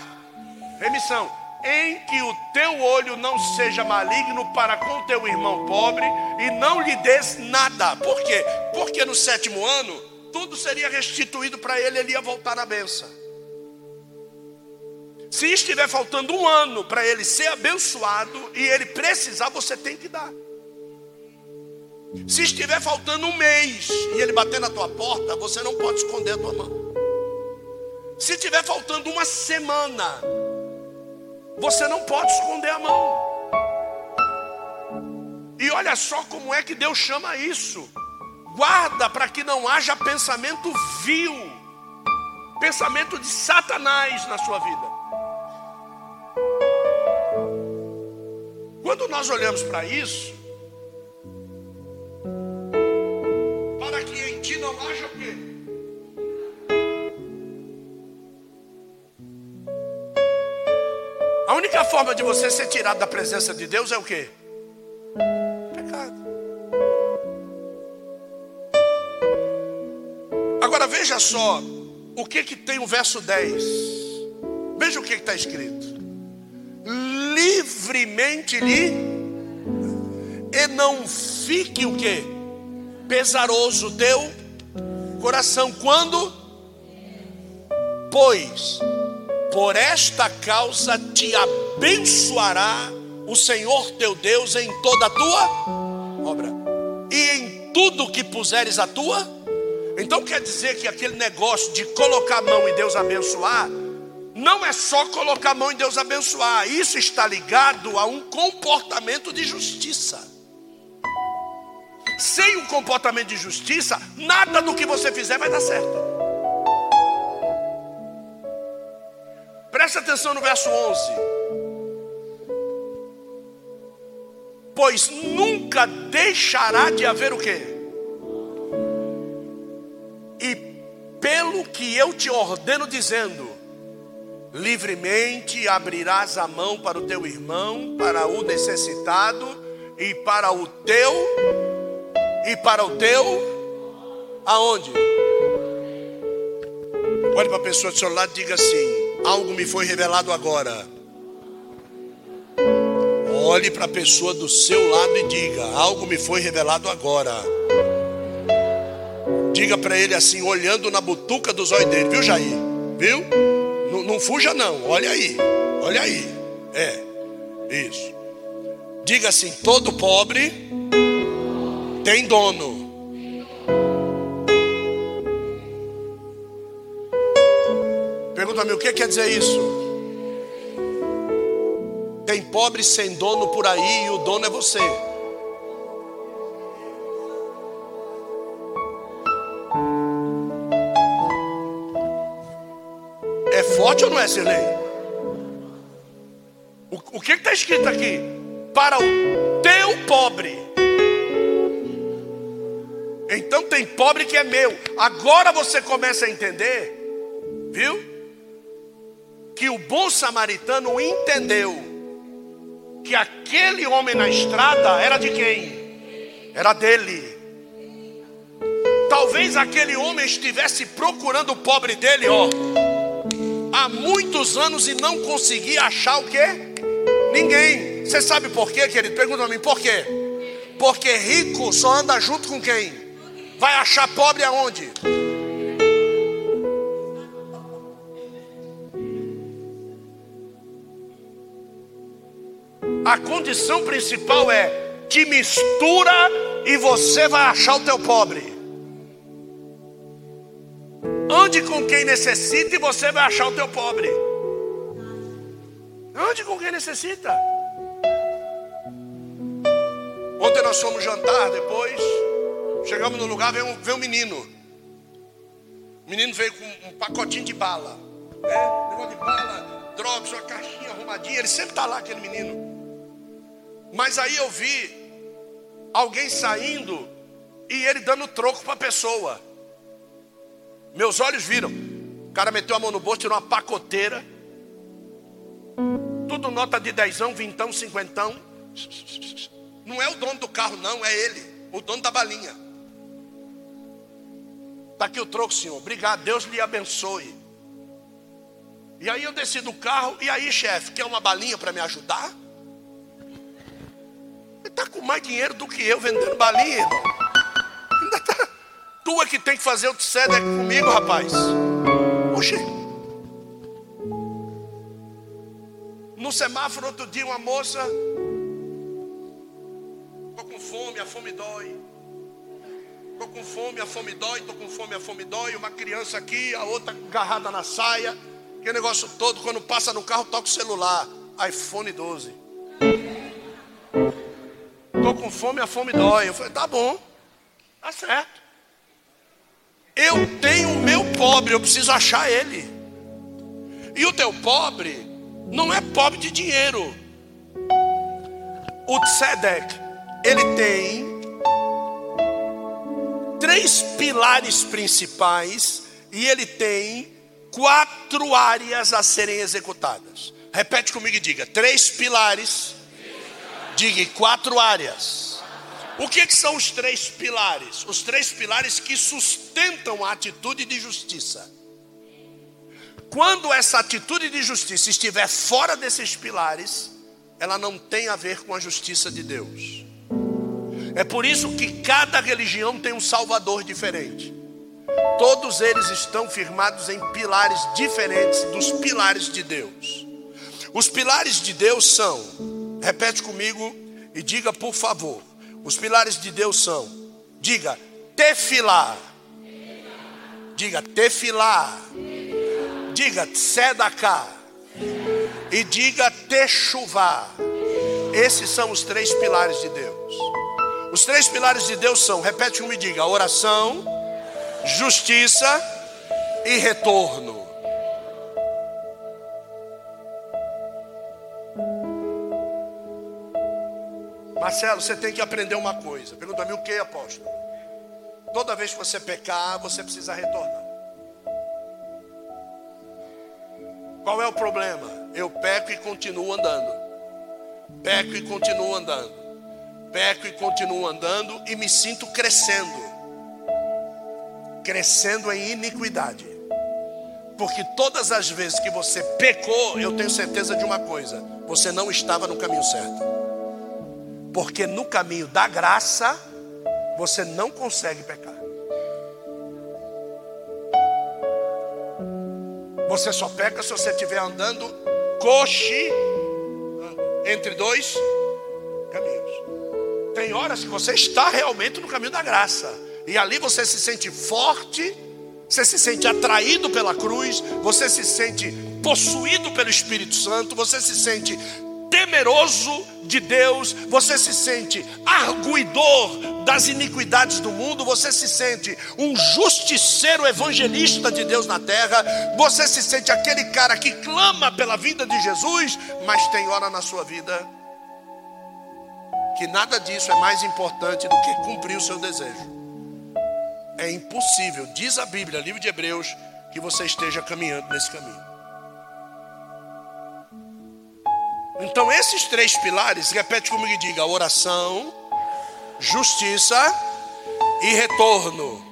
remissão em que o teu olho não seja maligno para com teu irmão pobre e não lhe des nada. Por quê? Porque no sétimo ano tudo seria restituído para ele, ele ia voltar na benção. Se estiver faltando um ano para ele ser abençoado e ele precisar, você tem que dar. Se estiver faltando um mês e ele bater na tua porta, você não pode esconder a tua mão. Se estiver faltando uma semana, você não pode esconder a mão. E olha só como é que Deus chama isso. Guarda para que não haja pensamento vil, pensamento de Satanás na sua vida. Quando nós olhamos para isso, forma de você ser tirado da presença de Deus é o que? Pecado. Agora veja só o que que tem o verso 10. Veja o que está escrito. Livremente lhe e não fique o que? Pesaroso teu coração quando pois por esta causa te abençoará o Senhor teu Deus em toda a tua obra e em tudo que puseres a tua. Então quer dizer que aquele negócio de colocar a mão e Deus abençoar, não é só colocar a mão e Deus abençoar, isso está ligado a um comportamento de justiça. Sem um comportamento de justiça, nada do que você fizer vai dar certo. Preste atenção no verso 11. Pois nunca deixará de haver o quê? E pelo que eu te ordeno dizendo, livremente abrirás a mão para o teu irmão, para o necessitado e para o teu e para o teu aonde? Olhe para a pessoa do seu lado e diga assim: Algo me foi revelado agora. Olhe para a pessoa do seu lado e diga: Algo me foi revelado agora. Diga para ele assim, olhando na butuca dos olhos dele, viu, Jair? Viu? Não, não fuja, não. Olha aí, olha aí. É, isso. Diga assim: todo pobre tem dono. Pergunta-me o que quer dizer isso? Tem pobre sem dono por aí e o dono é você. É forte ou não é, Sirlei? O, o que está escrito aqui? Para o teu pobre. Então tem pobre que é meu. Agora você começa a entender, viu? que o bom samaritano entendeu que aquele homem na estrada era de quem? era dele. Talvez aquele homem estivesse procurando o pobre dele, ó, há muitos anos e não conseguia achar o quê? Ninguém. Você sabe por quê, querido? Pergunta a mim, por quê? Porque rico só anda junto com quem? Vai achar pobre aonde? A condição principal é te mistura e você vai achar o teu pobre. Ande com quem necessita e você vai achar o teu pobre. Ande com quem necessita. Ontem nós fomos jantar, depois chegamos no lugar, veio um, veio um menino. O menino veio com um pacotinho de bala. Né? Negócio de bala, drogas, uma caixinha arrumadinha. Ele sempre está lá, aquele menino. Mas aí eu vi alguém saindo e ele dando troco para a pessoa. Meus olhos viram. O cara meteu a mão no bolso, tirou uma pacoteira. Tudo nota de dezão, vintão, cinquentão. Não é o dono do carro, não, é ele, o dono da balinha. Está aqui o troco, senhor. Obrigado, Deus lhe abençoe. E aí eu desci do carro, e aí, chefe, quer uma balinha para me ajudar? Está com mais dinheiro do que eu vendendo balinha, irmão. Ainda tá. Tu é que tem que fazer o TSEDEC comigo, rapaz. Oxê. No semáforo, outro dia, uma moça. Estou com fome, a fome dói. Estou com fome, a fome dói. Estou com fome, a fome dói. Uma criança aqui, a outra agarrada na saia. Que negócio todo. Quando passa no carro, toca o celular. iPhone 12 estou com fome, a fome dói. Eu falei, tá bom, tá certo. Eu tenho o meu pobre, eu preciso achar ele. E o teu pobre não é pobre de dinheiro. O Tzedek, ele tem três pilares principais e ele tem quatro áreas a serem executadas. Repete comigo e diga: três pilares Diga quatro áreas. O que, que, são os três pilares? Os três pilares que sustentam a atitude de justiça. Quando essa atitude de justiça estiver fora desses pilares, ela não tem a ver com a justiça de Deus. É por isso que cada religião tem um salvador diferente. Todos eles estão firmados em pilares diferentes dos pilares de Deus. Os pilares de Deus são Repete comigo e diga, por favor. Os pilares de Deus são: diga, tefilar. Diga, tefilar. Diga, tzedaká. E diga, techuvá. Esses são os três pilares de Deus. Os três pilares de Deus são, repete comigo e diga, oração, justiça e retorno. Marcelo, você tem que aprender uma coisa. Pergunta a mim o que, apóstolo? Toda vez que você pecar, você precisa retornar. Qual é o problema? Eu peco e continuo andando. Peco e continuo andando. Peco e continuo andando e me sinto crescendo. Crescendo em iniquidade. Porque todas as vezes que você pecou, eu tenho certeza de uma coisa: você não estava no caminho certo. Porque no caminho da graça, você não consegue pecar. Você só peca se você estiver andando coxe entre dois caminhos. Tem horas que você está realmente no caminho da graça. E ali você se sente forte, você se sente atraído pela cruz, você se sente possuído pelo Espírito Santo, você se sente temeroso de Deus, você se sente arguidor das iniquidades do mundo, você se sente um justiceiro evangelista de Deus na terra, você se sente aquele cara que clama pela vida de Jesus, mas tem hora na sua vida que nada disso é mais importante do que cumprir o seu desejo. É impossível, diz a Bíblia, livro de Hebreus, que você esteja caminhando nesse caminho. Então, esses três pilares, repete comigo e diga: oração, justiça e retorno.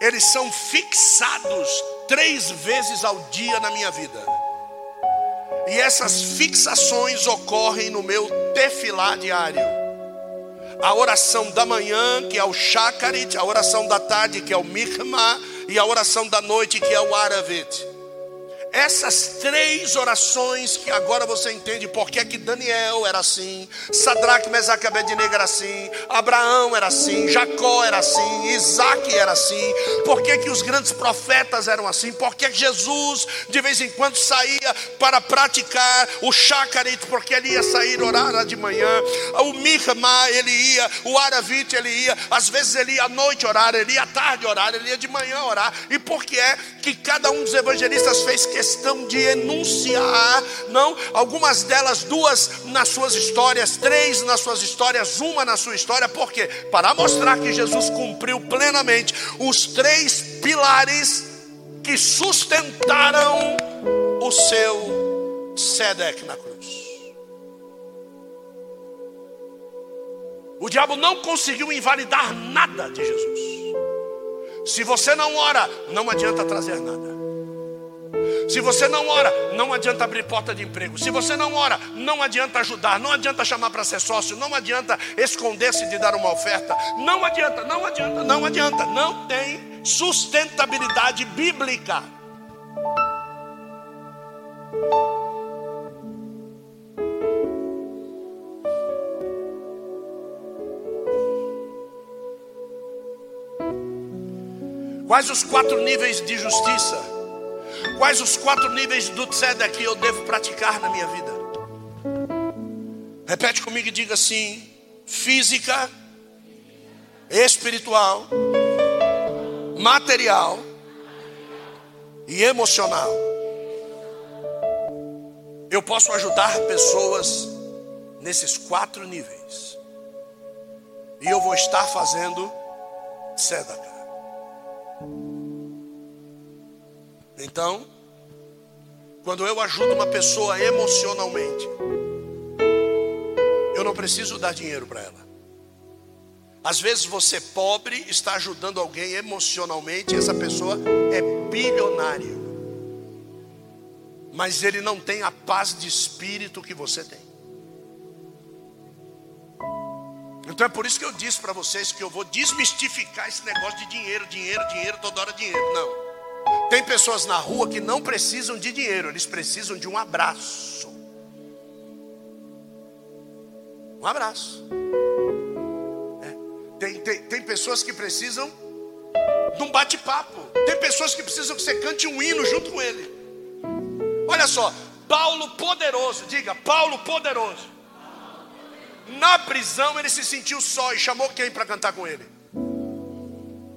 Eles são fixados três vezes ao dia na minha vida. E essas fixações ocorrem no meu tefilá diário. A oração da manhã, que é o Shakarit, a oração da tarde, que é o Mikma, e a oração da noite, que é o Aravit. Essas três orações que agora você entende porque é que Daniel era assim, Sadraque, Mesaque Abednego era assim, Abraão era assim, Jacó era assim, Isaac era assim, porque que os grandes profetas eram assim, porque Jesus de vez em quando saía para praticar o Shacharit, porque ele ia sair orar de manhã, o Mihma ele ia, o Aravite ele ia, às vezes ele ia à noite orar, ele ia à tarde orar, ele ia de manhã orar, e porque é que cada um dos evangelistas fez questão questão de enunciar, não, algumas delas, duas nas suas histórias, três nas suas histórias, uma na sua história, por quê? Para mostrar que Jesus cumpriu plenamente os três pilares que sustentaram o seu Sedec na cruz. O diabo não conseguiu invalidar nada de Jesus. Se você não ora, não adianta trazer nada. Se você não ora, não adianta abrir porta de emprego. Se você não ora, não adianta ajudar, não adianta chamar para ser sócio, não adianta esconder-se de dar uma oferta. Não adianta, não adianta, não adianta. Não tem sustentabilidade bíblica. Quais os quatro níveis de justiça? Quais os quatro níveis do tzedek que eu devo praticar na minha vida? Repete comigo e diga assim: física, espiritual, material e emocional. Eu posso ajudar pessoas nesses quatro níveis. E eu vou estar fazendo tzedakah. Então, quando eu ajudo uma pessoa emocionalmente, eu não preciso dar dinheiro para ela. Às vezes você pobre está ajudando alguém emocionalmente, e essa pessoa é bilionário. Mas ele não tem a paz de espírito que você tem. Então é por isso que eu disse para vocês que eu vou desmistificar esse negócio de dinheiro, dinheiro, dinheiro, toda hora dinheiro. Não. Tem pessoas na rua que não precisam de dinheiro, eles precisam de um abraço. Um abraço. É. Tem, tem, tem pessoas que precisam de um bate-papo. Tem pessoas que precisam que você cante um hino junto com ele. Olha só, Paulo poderoso, diga, Paulo poderoso. Na prisão ele se sentiu só e chamou quem para cantar com ele?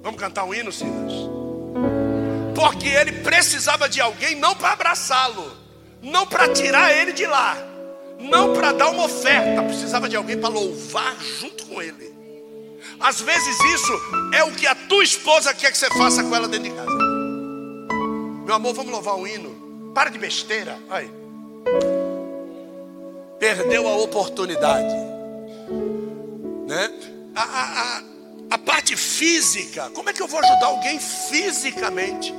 Vamos cantar um hino, Silas? Porque ele precisava de alguém não para abraçá-lo, não para tirar ele de lá, não para dar uma oferta, precisava de alguém para louvar junto com ele. Às vezes isso é o que a tua esposa quer que você faça com ela dentro de casa. Meu amor, vamos louvar um hino. Para de besteira. Aí. Perdeu a oportunidade. Né? A, a, a parte física. Como é que eu vou ajudar alguém fisicamente?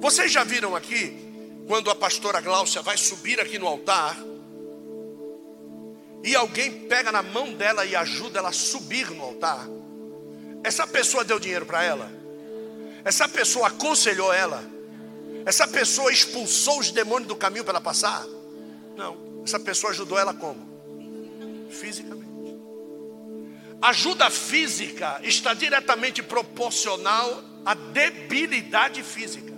Vocês já viram aqui, quando a pastora Gláucia vai subir aqui no altar, e alguém pega na mão dela e ajuda ela a subir no altar? Essa pessoa deu dinheiro para ela? Essa pessoa aconselhou ela? Essa pessoa expulsou os demônios do caminho para ela passar? Não. Essa pessoa ajudou ela como? Fisicamente. Ajuda física está diretamente proporcional à debilidade física.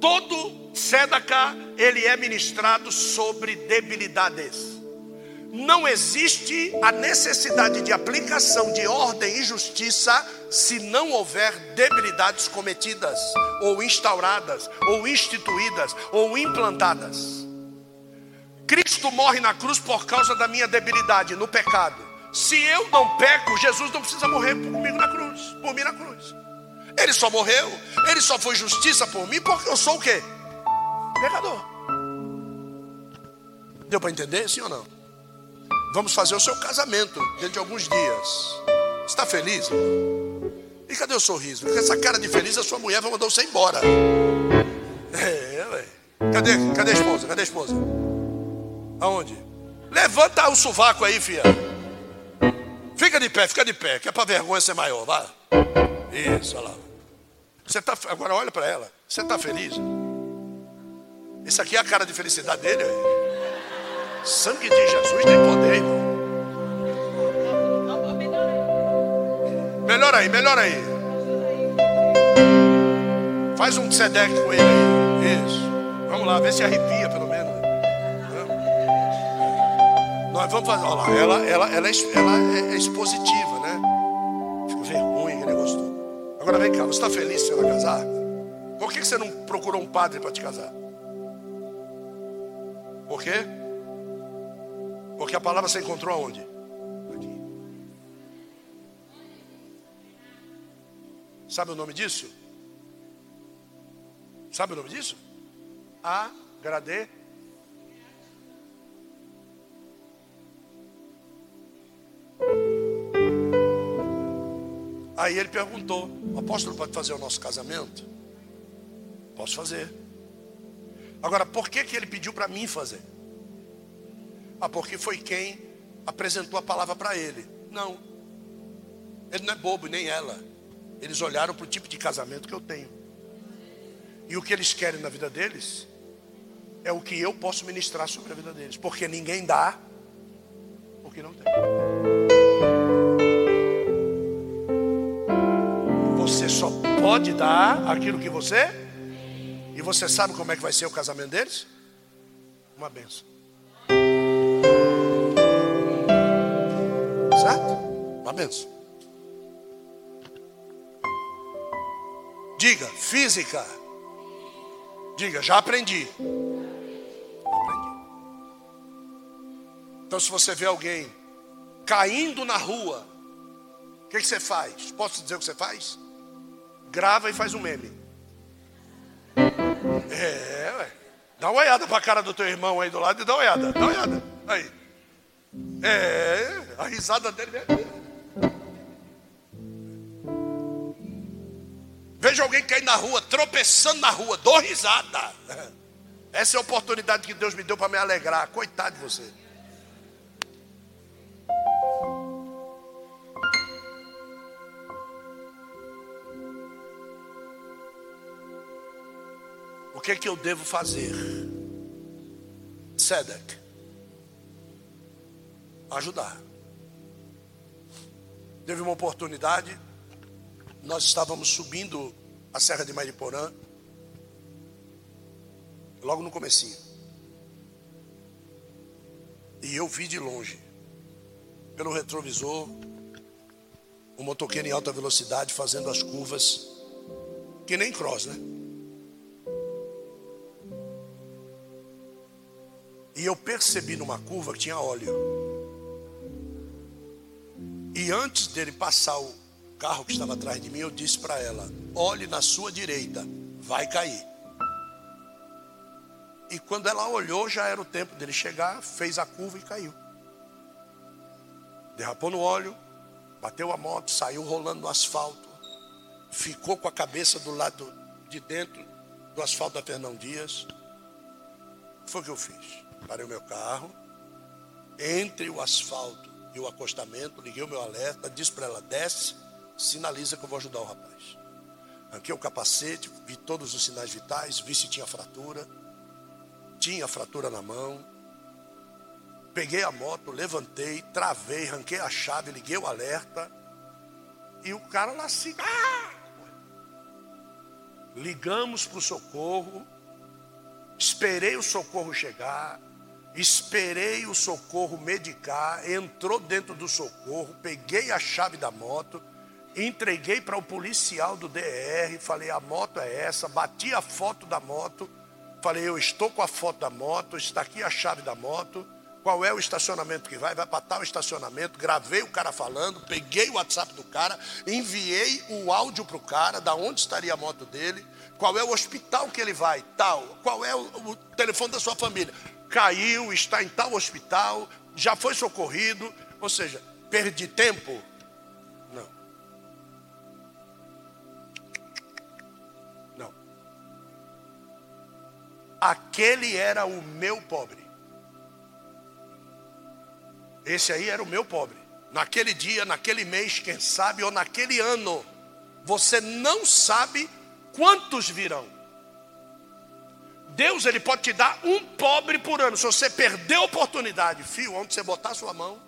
Todo tzedakah, ele é ministrado sobre debilidades. Não existe a necessidade de aplicação de ordem e justiça se não houver debilidades cometidas, ou instauradas, ou instituídas, ou implantadas. Cristo morre na cruz por causa da minha debilidade no pecado. Se eu não peco, Jesus não precisa morrer comigo na cruz, por mim na cruz. Ele só morreu, ele só foi justiça por mim porque eu sou o quê? Pecador. Deu para entender, sim ou não? Vamos fazer o seu casamento dentro de alguns dias. Está feliz? E cadê o sorriso? Com essa cara de feliz, a sua mulher vai mandar você embora. É, ué. Cadê, cadê a esposa? Cadê a esposa? Aonde? Levanta o sovaco aí, filha. Fica de pé, fica de pé, que é para vergonha ser maior, vá. Isso, olha lá. Você tá, agora olha para ela. Você está feliz? Isso aqui é a cara de felicidade dele. Sangue de Jesus tem poder, irmão. Melhor aí, melhor aí. Faz um sedec com ele aí. Isso. Vamos lá, vê se arrepia pelo Nós vamos fazer. Olha lá, ela, ela, ela, é, ela é expositiva, né? Fica vergonha que negócio todo. Agora vem cá, você está feliz se ela casar? Por que você não procurou um padre para te casar? Por quê? Porque a palavra você encontrou aonde? Aqui. Sabe o nome disso? Sabe o nome disso? Agrade. Aí ele perguntou: o apóstolo pode fazer o nosso casamento? Posso fazer. Agora, por que, que ele pediu para mim fazer? Ah, porque foi quem apresentou a palavra para ele. Não. Ele não é bobo, nem ela. Eles olharam para o tipo de casamento que eu tenho. E o que eles querem na vida deles é o que eu posso ministrar sobre a vida deles. Porque ninguém dá o que não tem. Pode dar aquilo que você. E você sabe como é que vai ser o casamento deles? Uma benção. Certo? Uma benção. Diga, física. Diga, já aprendi. aprendi. Então, se você vê alguém caindo na rua, o que, que você faz? Posso dizer o que você faz? Grava e faz um meme. É, ué. Dá uma olhada para a cara do teu irmão aí do lado e dá uma olhada. Dá uma olhada. Aí. É, a risada dele é. Veja alguém cair na rua, tropeçando na rua, dou risada. Essa é a oportunidade que Deus me deu para me alegrar. Coitado de você. Que que eu devo fazer? Sedek. Ajudar. Teve uma oportunidade nós estávamos subindo a Serra de Mariporã, logo no comecinho. E eu vi de longe, pelo retrovisor, um motoqueiro em alta velocidade fazendo as curvas, que nem cross, né? E eu percebi numa curva que tinha óleo. E antes dele passar o, carro que estava atrás de mim, eu disse para ela: olhe na sua direita, vai cair. E quando ela olhou, já era o tempo dele chegar, fez a curva e caiu. Derrapou no óleo, bateu a moto, saiu rolando no asfalto, ficou com a cabeça do lado de dentro do asfalto da Fernão Dias. Foi o que eu fiz. Parei o meu carro, entre o asfalto e o acostamento, liguei o meu alerta, disse para ela: desce, sinaliza que eu vou ajudar o rapaz. Arranquei o capacete, vi todos os sinais vitais, vi se tinha fratura. Tinha fratura na mão. Peguei a moto, levantei, travei, arranquei a chave, liguei o alerta. E o cara lá assim. Ah! Ligamos para o socorro. Esperei o socorro chegar. Esperei o socorro medicar. Entrou dentro do socorro. Peguei a chave da moto entreguei para o policial do DR, falei: a moto é essa, bati a foto da moto, falei: eu estou com a foto da moto, está aqui a chave da moto, qual é o estacionamento que vai, vai para tal estacionamento, gravei o cara falando, peguei o WhatsApp do cara, enviei o áudio para o cara, da onde estaria a moto dele, qual é o hospital que ele vai, tal, qual é o, o telefone da sua família. Caiu, está em tal hospital, já foi socorrido, ou seja, perdi tempo? Não. Não. Aquele era o meu pobre. Esse aí era o meu pobre. Naquele dia, naquele mês, quem sabe, ou naquele ano, você não sabe quantos virão. Deus ele pode te dar um pobre por ano. Se você perder a oportunidade, fio, onde você botar sua mão,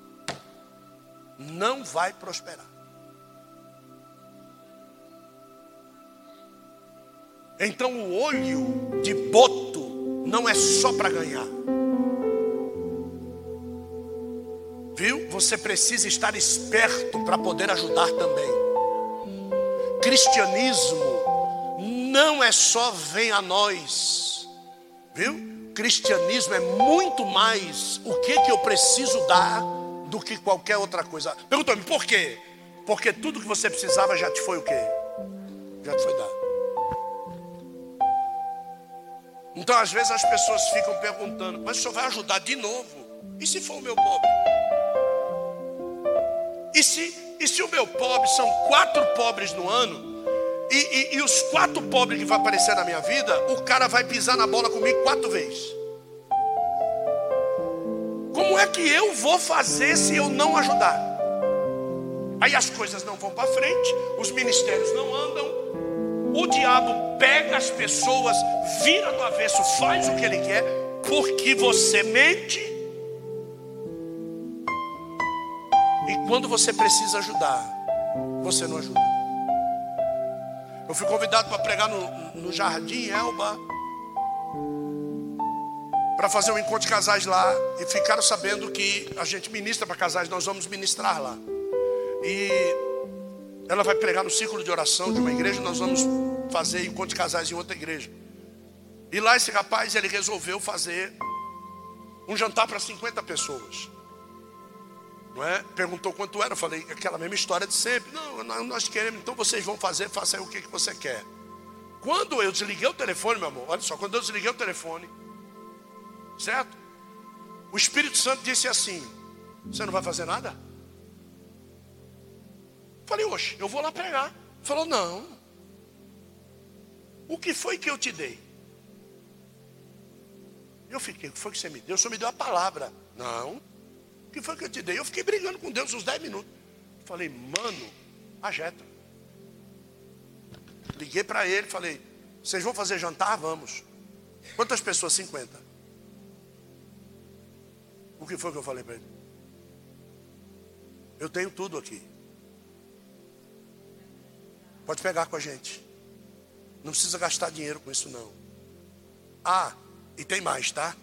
não vai prosperar. Então o olho de boto não é só para ganhar. Viu? Você precisa estar esperto para poder ajudar também. Cristianismo não é só vem a nós. Viu? Cristianismo é muito mais o que que eu preciso dar do que qualquer outra coisa. Perguntou-me por quê? Porque tudo que você precisava já te foi o quê? Já te foi dado. Então, às vezes, as pessoas ficam perguntando: Mas o senhor vai ajudar de novo? E se for o meu pobre? E se, e se o meu pobre são quatro pobres no ano, e, e, e os quatro pobres que vão aparecer na minha vida, o cara vai pisar na bola comigo quatro vezes? Como é que eu vou fazer se eu não ajudar? Aí as coisas não vão para frente, os ministérios não andam, o diabo pega as pessoas, vira do avesso, faz o que ele quer, porque você mente Quando você precisa ajudar, você não ajuda. Eu fui convidado para pregar no, no Jardim Elba, para fazer um encontro de casais lá, e ficaram sabendo que a gente ministra para casais, nós vamos ministrar lá. E ela vai pregar no círculo de oração de uma igreja, nós vamos fazer encontro de casais em outra igreja. E lá esse rapaz, ele resolveu fazer um jantar para 50 pessoas não é? Perguntou quanto era, eu falei aquela mesma história de sempre. Não, nós queremos, então vocês vão fazer, faça o que, você quer. Quando eu desliguei o telefone, meu amor, olha só, quando eu desliguei o telefone, certo? O Espírito Santo disse assim: Você não vai fazer nada? Falei, oxe, eu vou lá pregar. Falou, não. O que foi que eu te dei? Eu fiquei, o que foi que você me deu? Senhor me deu a palavra. Não que foi que eu te dei? Eu fiquei brigando com Deus uns 10 minutos. Falei, mano, ajeta. Liguei para ele, falei, vocês vão fazer jantar? Vamos. Quantas pessoas? 50. O que foi que eu falei para ele? Eu tenho tudo aqui. Pode pegar com a gente. Não precisa gastar dinheiro com isso, não. Ah, e tem mais, tá?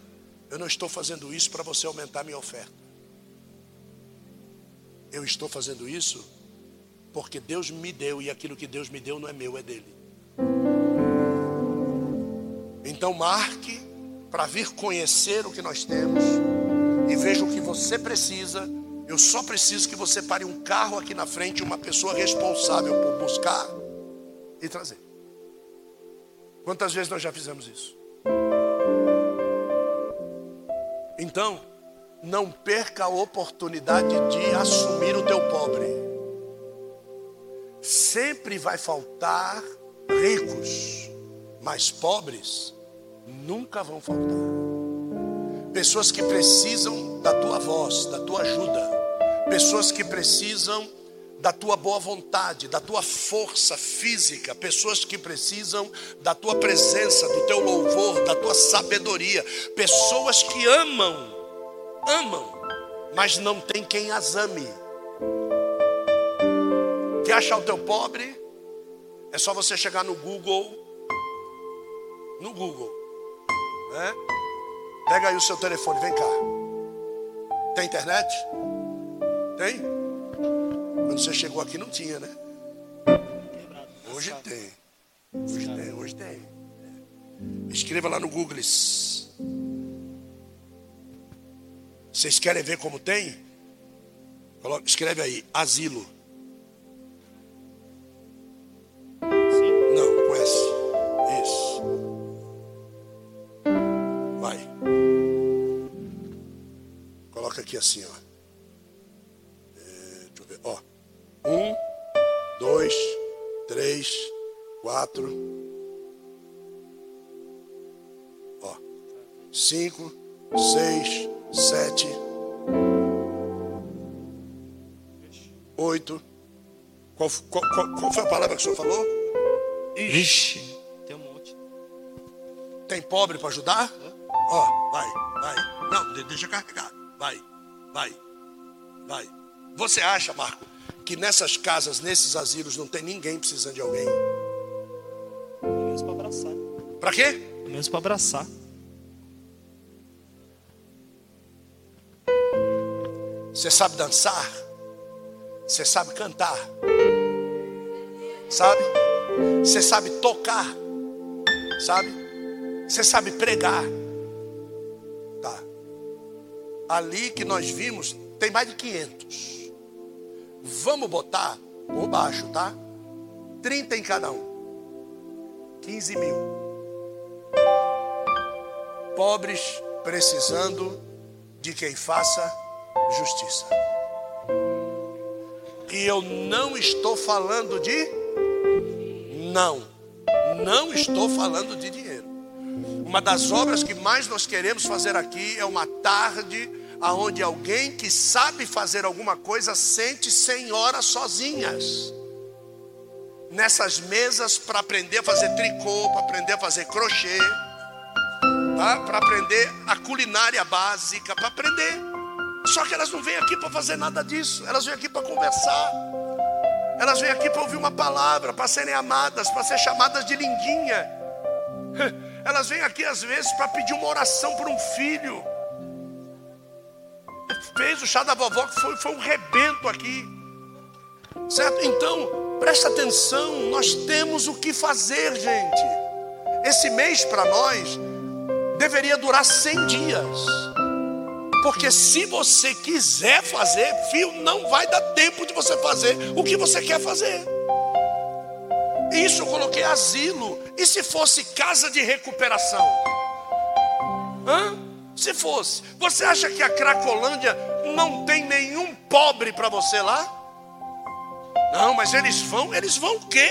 Eu não estou fazendo isso para você aumentar minha oferta. Eu estou fazendo isso porque Deus me deu e aquilo que Deus me deu não é meu, é dele. Então marque para vir conhecer o que nós temos e veja o que você precisa. Eu só preciso que você pare um carro aqui na frente, uma pessoa responsável por buscar e trazer. Quantas vezes nós já fizemos isso? Então, não perca a oportunidade de assumir o teu pobre. Sempre vai faltar ricos, mas pobres nunca vão faltar. Pessoas que precisam da tua voz, da tua ajuda, pessoas que precisam da tua boa vontade, da tua força física, pessoas que precisam da tua presença, do teu louvor, da tua sabedoria, pessoas que amam amam, mas não tem quem as ame. Quer achar o teu pobre? É só você chegar no Google. No Google. Né? Pega aí o seu telefone, vem cá. Tem internet? Tem? Quando você chegou aqui não tinha, né? Hoje tem. Hoje tem, hoje tem. Escreva lá no Google. Vocês querem ver como tem? Escreve aí, asilo. Não, com S. Isso. Vai. Coloca aqui. aqui assim, ó. É, deixa eu ver, ó. Um, dois, três, quatro. Ó. Cinco, seis, sete, oito. Qual, qual, qual, qual foi a palavra que o senhor falou? Ixi. Tem um monte. Tem pobre para ajudar? Ó, vai, vai. Não, de- deixa carregar. Vai, vai, vai. Você acha, Marco, que nessas casas, nesses asilos, não tem ninguém precisando de alguém? Pelo menos para abraçar. Para quê? Pelo menos para abraçar. Você sabe dançar? Você sabe cantar? Sabe? Você sabe tocar? Sabe? Você sabe pregar? Tá. Ali que nós vimos, tem mais de 500. Vamos botar por baixo, tá? 30 em cada um. 15 mil. Pobres precisando de quem faça justiça. E eu não estou falando de não. Não estou falando de dinheiro. Uma das obras que mais nós queremos fazer aqui é uma tarde aonde alguém que sabe fazer alguma coisa sente 100 horas sozinhas. Nessas mesas para aprender a fazer tricô, para aprender a fazer crochê, tá? para aprender a culinária básica, para aprender. Só que elas não vêm aqui para fazer nada disso, elas vêm aqui para conversar. Elas vêm aqui para ouvir uma palavra, para serem amadas, para ser chamadas de lindinha. (laughs) Elas vêm aqui às vezes para pedir uma oração por um filho. Fez o chá da vovó que foi, foi um rebento aqui. Certo? Então, presta atenção, nós temos o que fazer, gente. Esse mês para nós deveria durar 100 dias. Porque se você quiser fazer, filho, não vai dar tempo de você fazer o que você quer fazer. Isso eu coloquei asilo. E se fosse casa de recuperação? Hã? Se fosse. Você acha que a Cracolândia não tem nenhum pobre para você lá? Não, mas eles vão, eles vão o quê?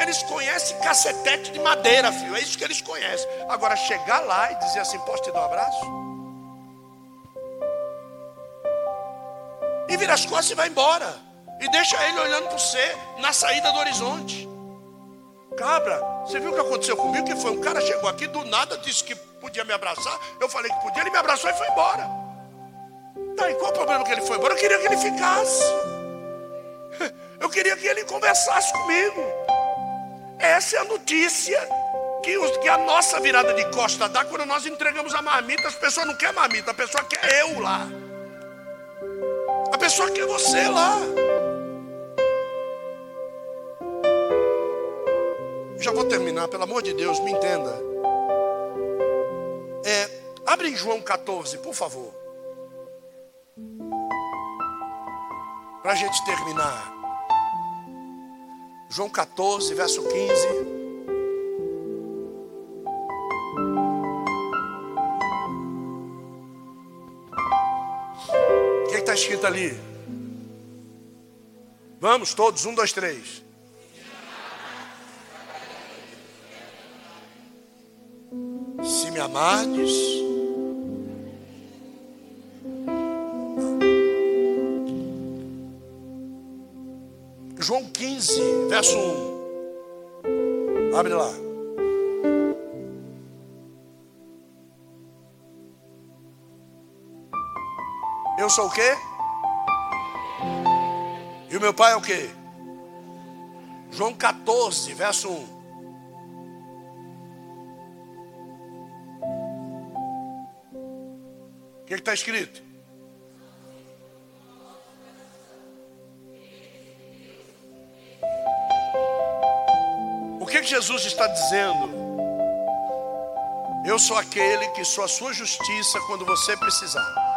Eles conhecem cacetete de madeira, filho. É isso que eles conhecem. Agora, chegar lá e dizer assim: posso te dar um abraço? E vira as costas e vai embora. E deixa ele olhando para você na saída do horizonte. Cabra, você viu o que aconteceu comigo? Que foi um cara chegou aqui do nada, disse que podia me abraçar. Eu falei que podia, ele me abraçou e foi embora. Tá, e qual o problema que ele foi embora? Eu queria que ele ficasse. Eu queria que ele conversasse comigo. Essa é a notícia que, os- que a nossa virada de costa dá quando nós entregamos a marmita. As pessoas não querem marmita, a pessoa quer eu lá. Pessoa quer você lá. Já vou terminar, pelo amor de Deus, me entenda. É, abre em João 14, por favor. Para a gente terminar. João 14, verso 15. Está escrito ali? Vamos todos, um, dois, três. Se me amardes, João 15, verso 1. Abre lá. Eu sou o quê? E o meu pai é o quê? João 14, verso 1. O que está escrito? O que, que Jesus está dizendo? Eu sou aquele que sou a sua justiça quando você precisar.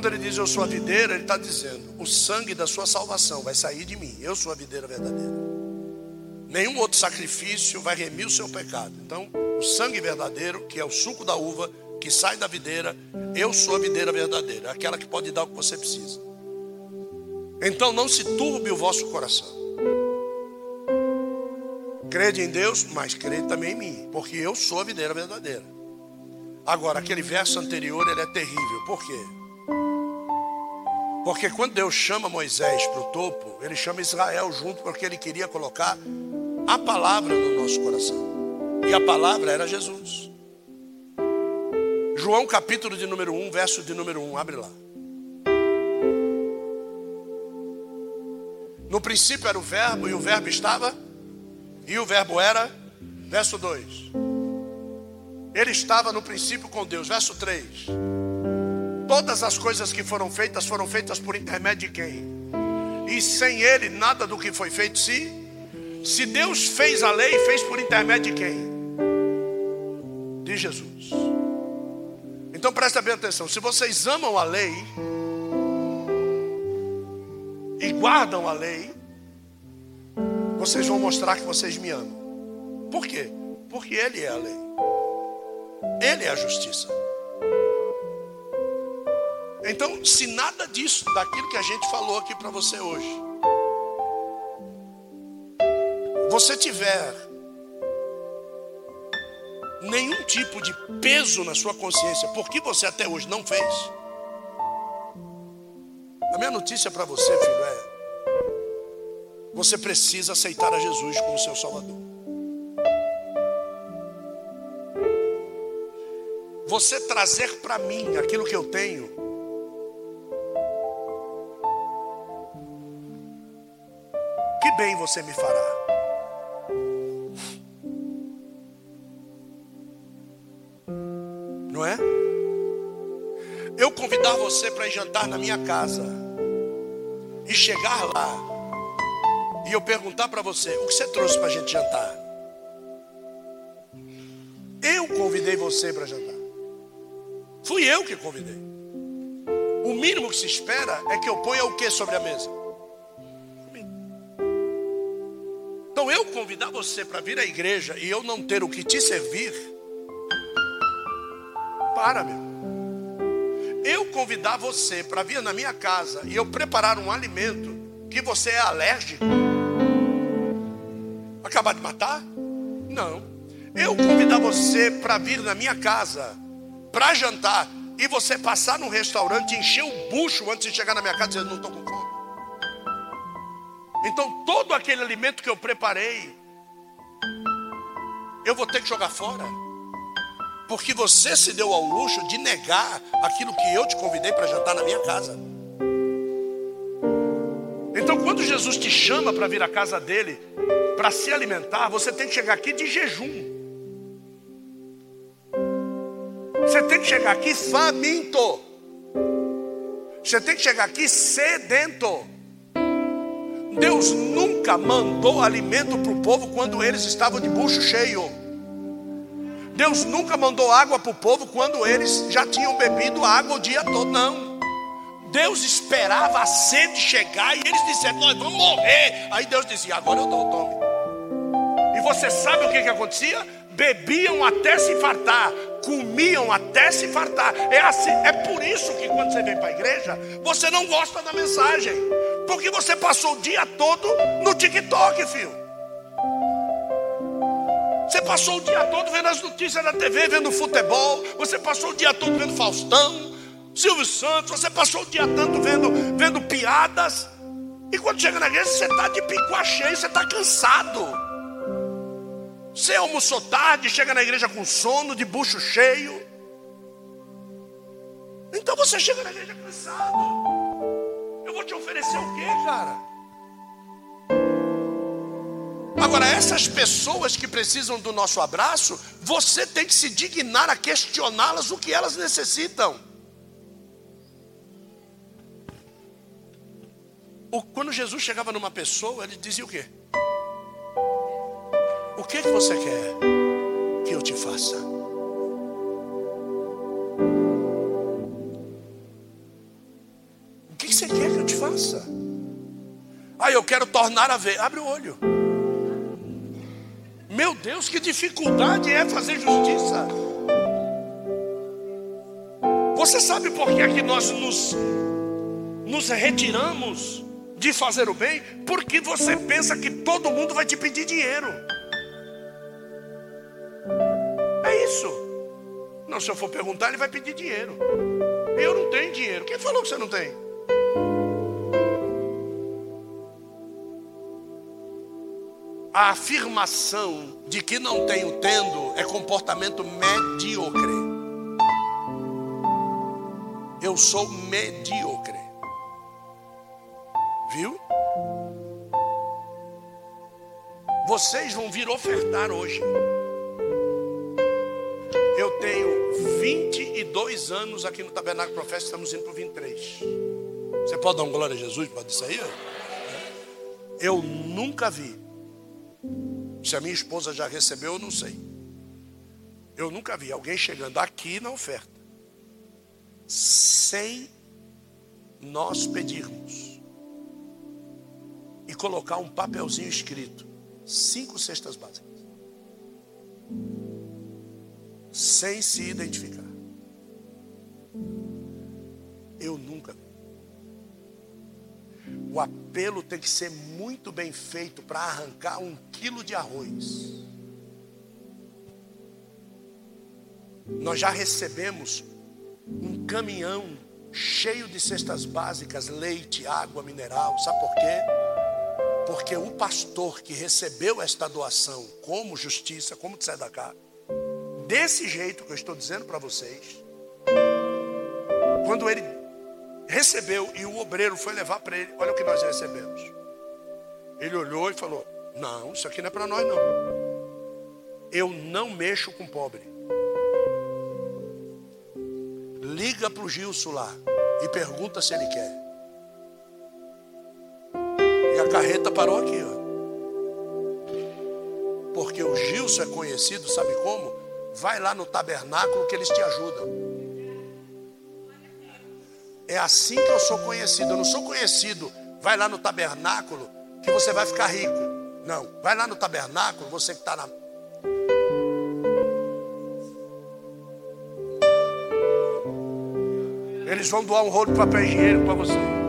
Quando ele diz eu sou a videira, ele está dizendo: o sangue da sua salvação vai sair de mim. Eu sou a videira verdadeira. Nenhum outro sacrifício vai remir o seu pecado. Então, o sangue verdadeiro, que é o suco da uva, que sai da videira. Eu sou a videira verdadeira, aquela que pode dar o que você precisa. Então não se turbe o vosso coração. Crede em Deus, mas crede também em mim, porque eu sou a videira verdadeira. Agora, aquele verso anterior, ele é terrível. Por quê? Porque quando Deus chama Moisés para o topo, ele chama Israel junto, porque ele queria colocar a palavra no nosso coração. E a palavra era Jesus. João capítulo de número 1, verso de número 1, abre lá. No princípio era o verbo, e o verbo estava, e o verbo era, verso 2. Ele estava no princípio com Deus, verso 3. Todas as coisas que foram feitas foram feitas por intermédio de quem? E sem ele nada do que foi feito se se Deus fez a lei, fez por intermédio de quem? De Jesus. Então presta bem atenção. Se vocês amam a lei e guardam a lei, vocês vão mostrar que vocês me amam. Por quê? Porque Ele é a lei. Ele é a justiça. Então, se nada disso, daquilo que a gente falou aqui para você hoje, você tiver nenhum tipo de peso na sua consciência, porque você até hoje não fez, a minha notícia para você, filho, é: você precisa aceitar a Jesus como seu Salvador. Você trazer para mim aquilo que eu tenho, bem você me fará. Não é? Eu convidar você para jantar na minha casa e chegar lá e eu perguntar para você: o que você trouxe para a gente jantar? Eu convidei você para jantar. Fui eu que convidei. O mínimo que se espera é que eu ponha o que sobre a mesa? Então eu convidar você para vir à igreja e eu não ter o que te servir, para, meu. Eu convidar você para vir na minha casa e eu preparar um alimento que você é alérgico, acabar de matar? Não. Eu convidar você para vir na minha casa para jantar e você passar no restaurante e encher o bucho antes de chegar na minha casa dizendo não estou com fome. Então todo aquele alimento que eu preparei, eu vou ter que jogar fora. Porque você se deu ao luxo de negar aquilo que eu te convidei para jantar na minha casa. Então, quando Jesus te chama para vir à casa dele, para se alimentar, você tem que chegar aqui de jejum. Você tem que chegar aqui faminto. Você tem que chegar aqui sedento. Deus nunca mandou alimento para o povo quando eles estavam de bucho cheio. Deus nunca mandou água para o povo quando eles já tinham bebido água o dia todo, não. Deus esperava a sede chegar e eles disseram: Nós vamos morrer. Aí Deus dizia: Agora eu dou, tome. E você sabe o que, que acontecia? Bebiam até se fartar, comiam até se fartar. É, assim, é por isso que quando você vem para a igreja, você não gosta da mensagem, porque você passou o dia todo no TikTok, filho. Você passou o dia todo vendo as notícias na TV, vendo futebol. Você passou o dia todo vendo Faustão, Silvio Santos. Você passou o dia todo vendo, vendo piadas. E quando chega na igreja, você está de pico cheio, você está cansado. Você almoçou tarde, chega na igreja com sono, de bucho cheio. Então você chega na igreja cansado. Eu vou te oferecer o quê, cara? Agora, essas pessoas que precisam do nosso abraço, você tem que se dignar a questioná-las o que elas necessitam. Quando Jesus chegava numa pessoa, ele dizia o quê? Que, que você quer que eu te faça? O que, que você quer que eu te faça? Ah, eu quero tornar a ver. Abre o olho. Meu Deus, que dificuldade é fazer justiça. Você sabe por que, é que nós nos, nos retiramos de fazer o bem? Porque você pensa que todo mundo vai te pedir dinheiro. Isso. Não, se eu for perguntar, ele vai pedir dinheiro. Eu não tenho dinheiro. Quem falou que você não tem? A afirmação de que não tenho tendo é comportamento medíocre. Eu sou medíocre. Viu? Vocês vão vir ofertar hoje. Eu tenho 22 anos aqui no Tabernáculo Profético, estamos indo para o 23. Você pode dar um glória a Jesus para isso aí? Eu nunca vi se a minha esposa já recebeu, eu não sei. Eu nunca vi alguém chegando aqui na oferta sem nós pedirmos e colocar um papelzinho escrito: cinco cestas básicas, sem se identificar. Eu nunca. O apelo tem que ser muito bem feito para arrancar um quilo de arroz. Nós já recebemos um caminhão cheio de cestas básicas, leite, água mineral. Sabe por quê? Porque o pastor que recebeu esta doação como justiça, como tzedakah, desse jeito que eu estou dizendo para vocês, quando ele recebeu e o obreiro foi levar para ele: Olha o que nós recebemos. Ele olhou e falou: Não, isso aqui não é para nós, não. Eu não mexo com pobre. Liga para o Gilson lá e pergunta se ele quer. E a carreta parou aqui, ó. Porque o Gilson é conhecido, sabe como? Vai lá no tabernáculo que eles te ajudam. É assim que eu sou conhecido. Eu não sou conhecido. Vai lá no tabernáculo que você vai ficar rico. Não. Vai lá no tabernáculo, você que está na. Eles vão doar um rolo de papel higiênico para você.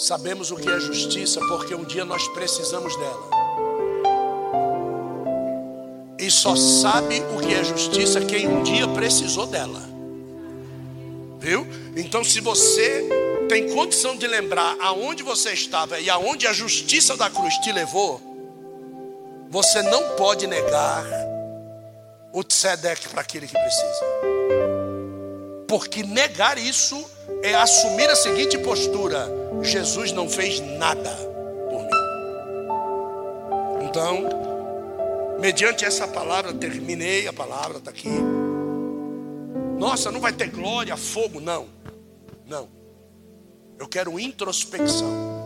Sabemos o que é justiça porque um dia nós precisamos dela. E só sabe o que é justiça quem um dia precisou dela. Viu? Então, se você tem condição de lembrar aonde você estava e aonde a justiça da cruz te levou, você não pode negar o tzedek para aquele que precisa. Porque negar isso é assumir a seguinte postura: Jesus não fez nada por mim. Então, Mediante essa palavra, terminei a palavra, está aqui. Nossa, não vai ter glória, fogo, não. Não. Eu quero introspecção.